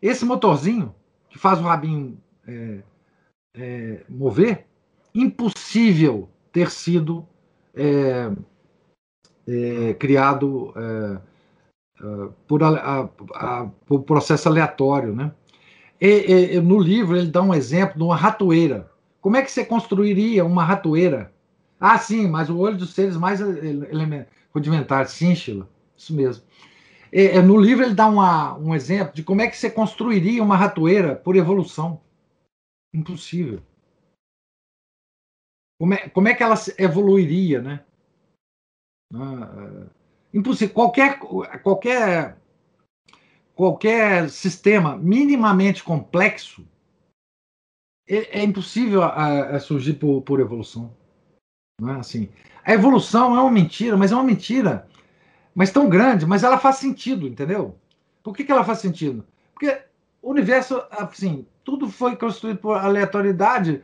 Esse motorzinho, que faz o rabinho é, é, mover, impossível ter sido é, é, criado é, por, a, a, por processo aleatório, né? E, e, no livro ele dá um exemplo de uma ratoeira. Como é que você construiria uma ratoeira? Ah, sim, mas o olho dos seres mais rudimentares, sim, Sheila, isso mesmo. E, no livro ele dá uma, um exemplo de como é que você construiria uma ratoeira por evolução. Impossível. Como é, como é que ela evoluiria, né? Ah, impossível. Qualquer, qualquer qualquer sistema minimamente complexo é, é impossível a, a surgir por, por, evolução. Não é assim? A evolução é uma mentira, mas é uma mentira, mas tão grande, mas ela faz sentido, entendeu? Por que, que ela faz sentido? Porque o universo, assim, tudo foi construído por aleatoriedade,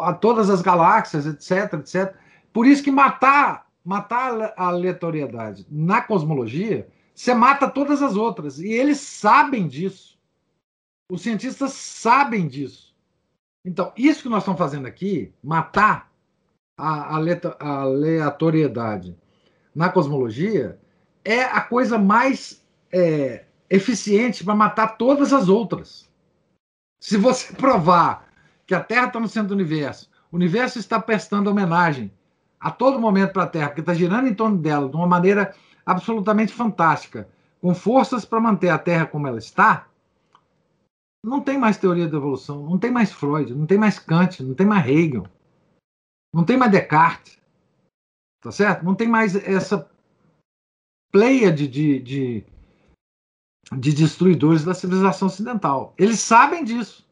a todas as galáxias, etc, etc. por isso que matar, matar a aleatoriedade na cosmologia, você mata todas as outras. E eles sabem disso. Os cientistas sabem disso. Então, isso que nós estamos fazendo aqui, matar a aleatoriedade na cosmologia, é a coisa mais é, eficiente para matar todas as outras. Se você provar que a Terra está no centro do universo, o universo está prestando homenagem a todo momento para a Terra, porque está girando em torno dela de uma maneira absolutamente fantástica, com forças para manter a Terra como ela está, não tem mais teoria da evolução, não tem mais Freud, não tem mais Kant, não tem mais Hegel, não tem mais Descartes, tá certo? Não tem mais essa pleia de, de, de, de destruidores da civilização ocidental. Eles sabem disso.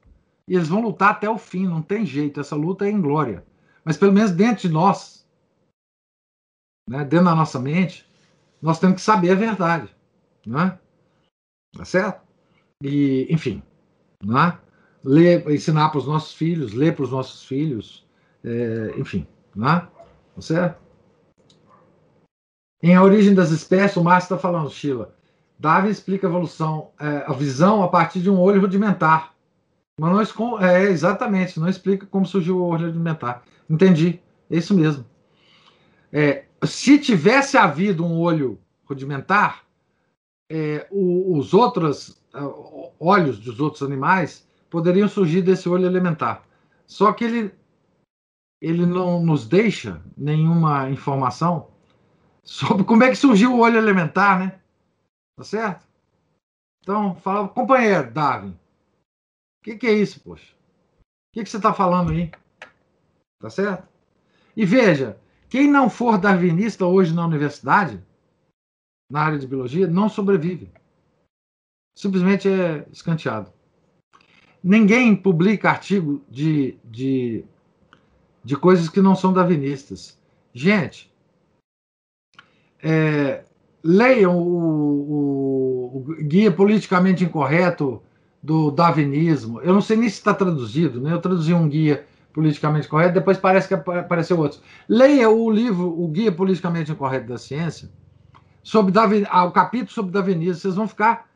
E eles vão lutar até o fim, não tem jeito. Essa luta é em glória. Mas pelo menos dentro de nós, né, dentro da nossa mente, nós temos que saber a verdade. Né? Tá certo? E, enfim, né? ler, ensinar para os nossos filhos, ler para os nossos filhos, é, enfim. Né? Tá certo? Em A Origem das Espécies, o Márcio está falando, Sheila. Darwin explica a evolução, é, a visão a partir de um olho rudimentar. Mas não, é, exatamente, não explica como surgiu o olho rudimentar. Entendi, é isso mesmo. É, se tivesse havido um olho rudimentar, é, o, os outros uh, olhos dos outros animais poderiam surgir desse olho elementar. Só que ele, ele não nos deixa nenhuma informação sobre como é que surgiu o olho elementar, né? Tá certo? Então, fala, companheiro Darwin, o que, que, é isso, poxa? O que, que você está falando aí? Tá certo? E veja, quem não for darwinista hoje na universidade, na área de biologia, não sobrevive. Simplesmente é escanteado. Ninguém publica artigo de, de, de coisas que não são darwinistas. Gente, é, leiam o, o, o, guia politicamente incorreto do darwinismo. Eu não sei nem se está traduzido, né? Eu traduzi um guia politicamente correto, depois parece que apareceu outro. Leia o livro, o Guia Politicamente Incorreto da Ciência, sobre Davi, ah, o capítulo sobre darwinismo, vocês vão ficar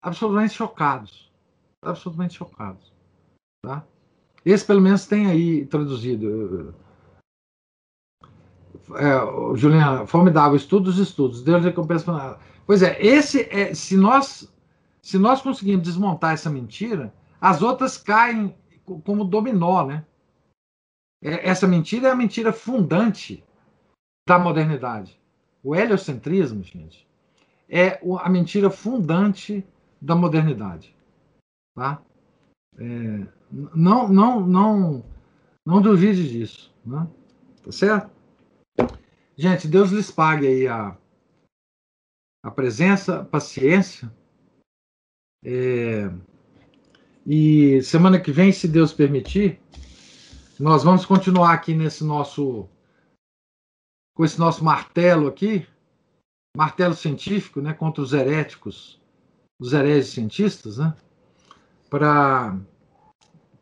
absolutamente chocados. Absolutamente chocados. Tá? Esse, pelo menos, tem aí traduzido. É, Juliana, formidável, estudos, estudos, Deus recompensa. Pois é, esse é, se nós se nós conseguirmos desmontar essa mentira, as outras caem como dominó, né? É, essa mentira é a mentira fundante da modernidade. O heliocentrismo, gente, é a mentira fundante da modernidade. Tá? É, não, não, não, não duvide disso. Né? Tá certo? Gente, Deus lhes pague aí a, a presença, a paciência. É, e semana que vem, se Deus permitir, nós vamos continuar aqui nesse nosso com esse nosso martelo aqui, martelo científico, né, contra os heréticos, os hereges cientistas, né, para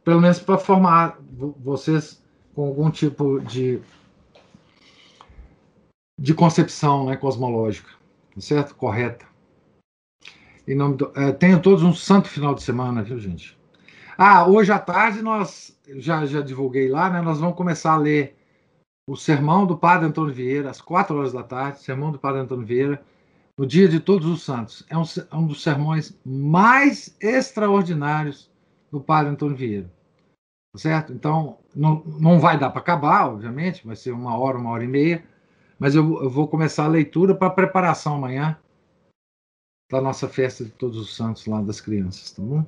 pelo menos para formar vocês com algum tipo de de concepção né, cosmológica, tá certo? Correta. Em nome do, é, tenham todos um santo final de semana, viu, gente? Ah, hoje à tarde nós já, já divulguei lá, né? Nós vamos começar a ler o sermão do Padre Antônio Vieira, às quatro horas da tarde, sermão do Padre Antônio Vieira, no dia de Todos os Santos. É um, é um dos sermões mais extraordinários do Padre Antônio Vieira. Tá certo? Então, não, não vai dar para acabar, obviamente, vai ser uma hora, uma hora e meia, mas eu, eu vou começar a leitura para preparação amanhã da nossa festa de Todos os Santos lá das crianças, tá bom?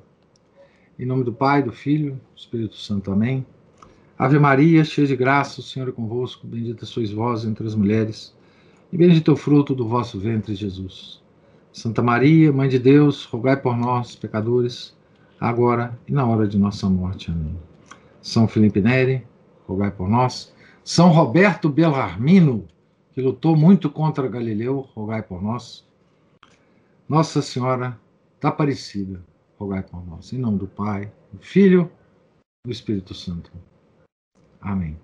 Em nome do Pai, do Filho, do Espírito Santo. Amém. Ave Maria, cheia de graça, o Senhor é convosco. Bendita sois vós entre as mulheres, e bendito é o fruto do vosso ventre, Jesus. Santa Maria, Mãe de Deus, rogai por nós, pecadores, agora e na hora de nossa morte. Amém. São Felipe Neri, rogai por nós. São Roberto Bellarmino, que lutou muito contra Galileu, rogai por nós. Nossa Senhora da Aparecida, rogai por nós. Em nome do Pai, do Filho do Espírito Santo. Amém.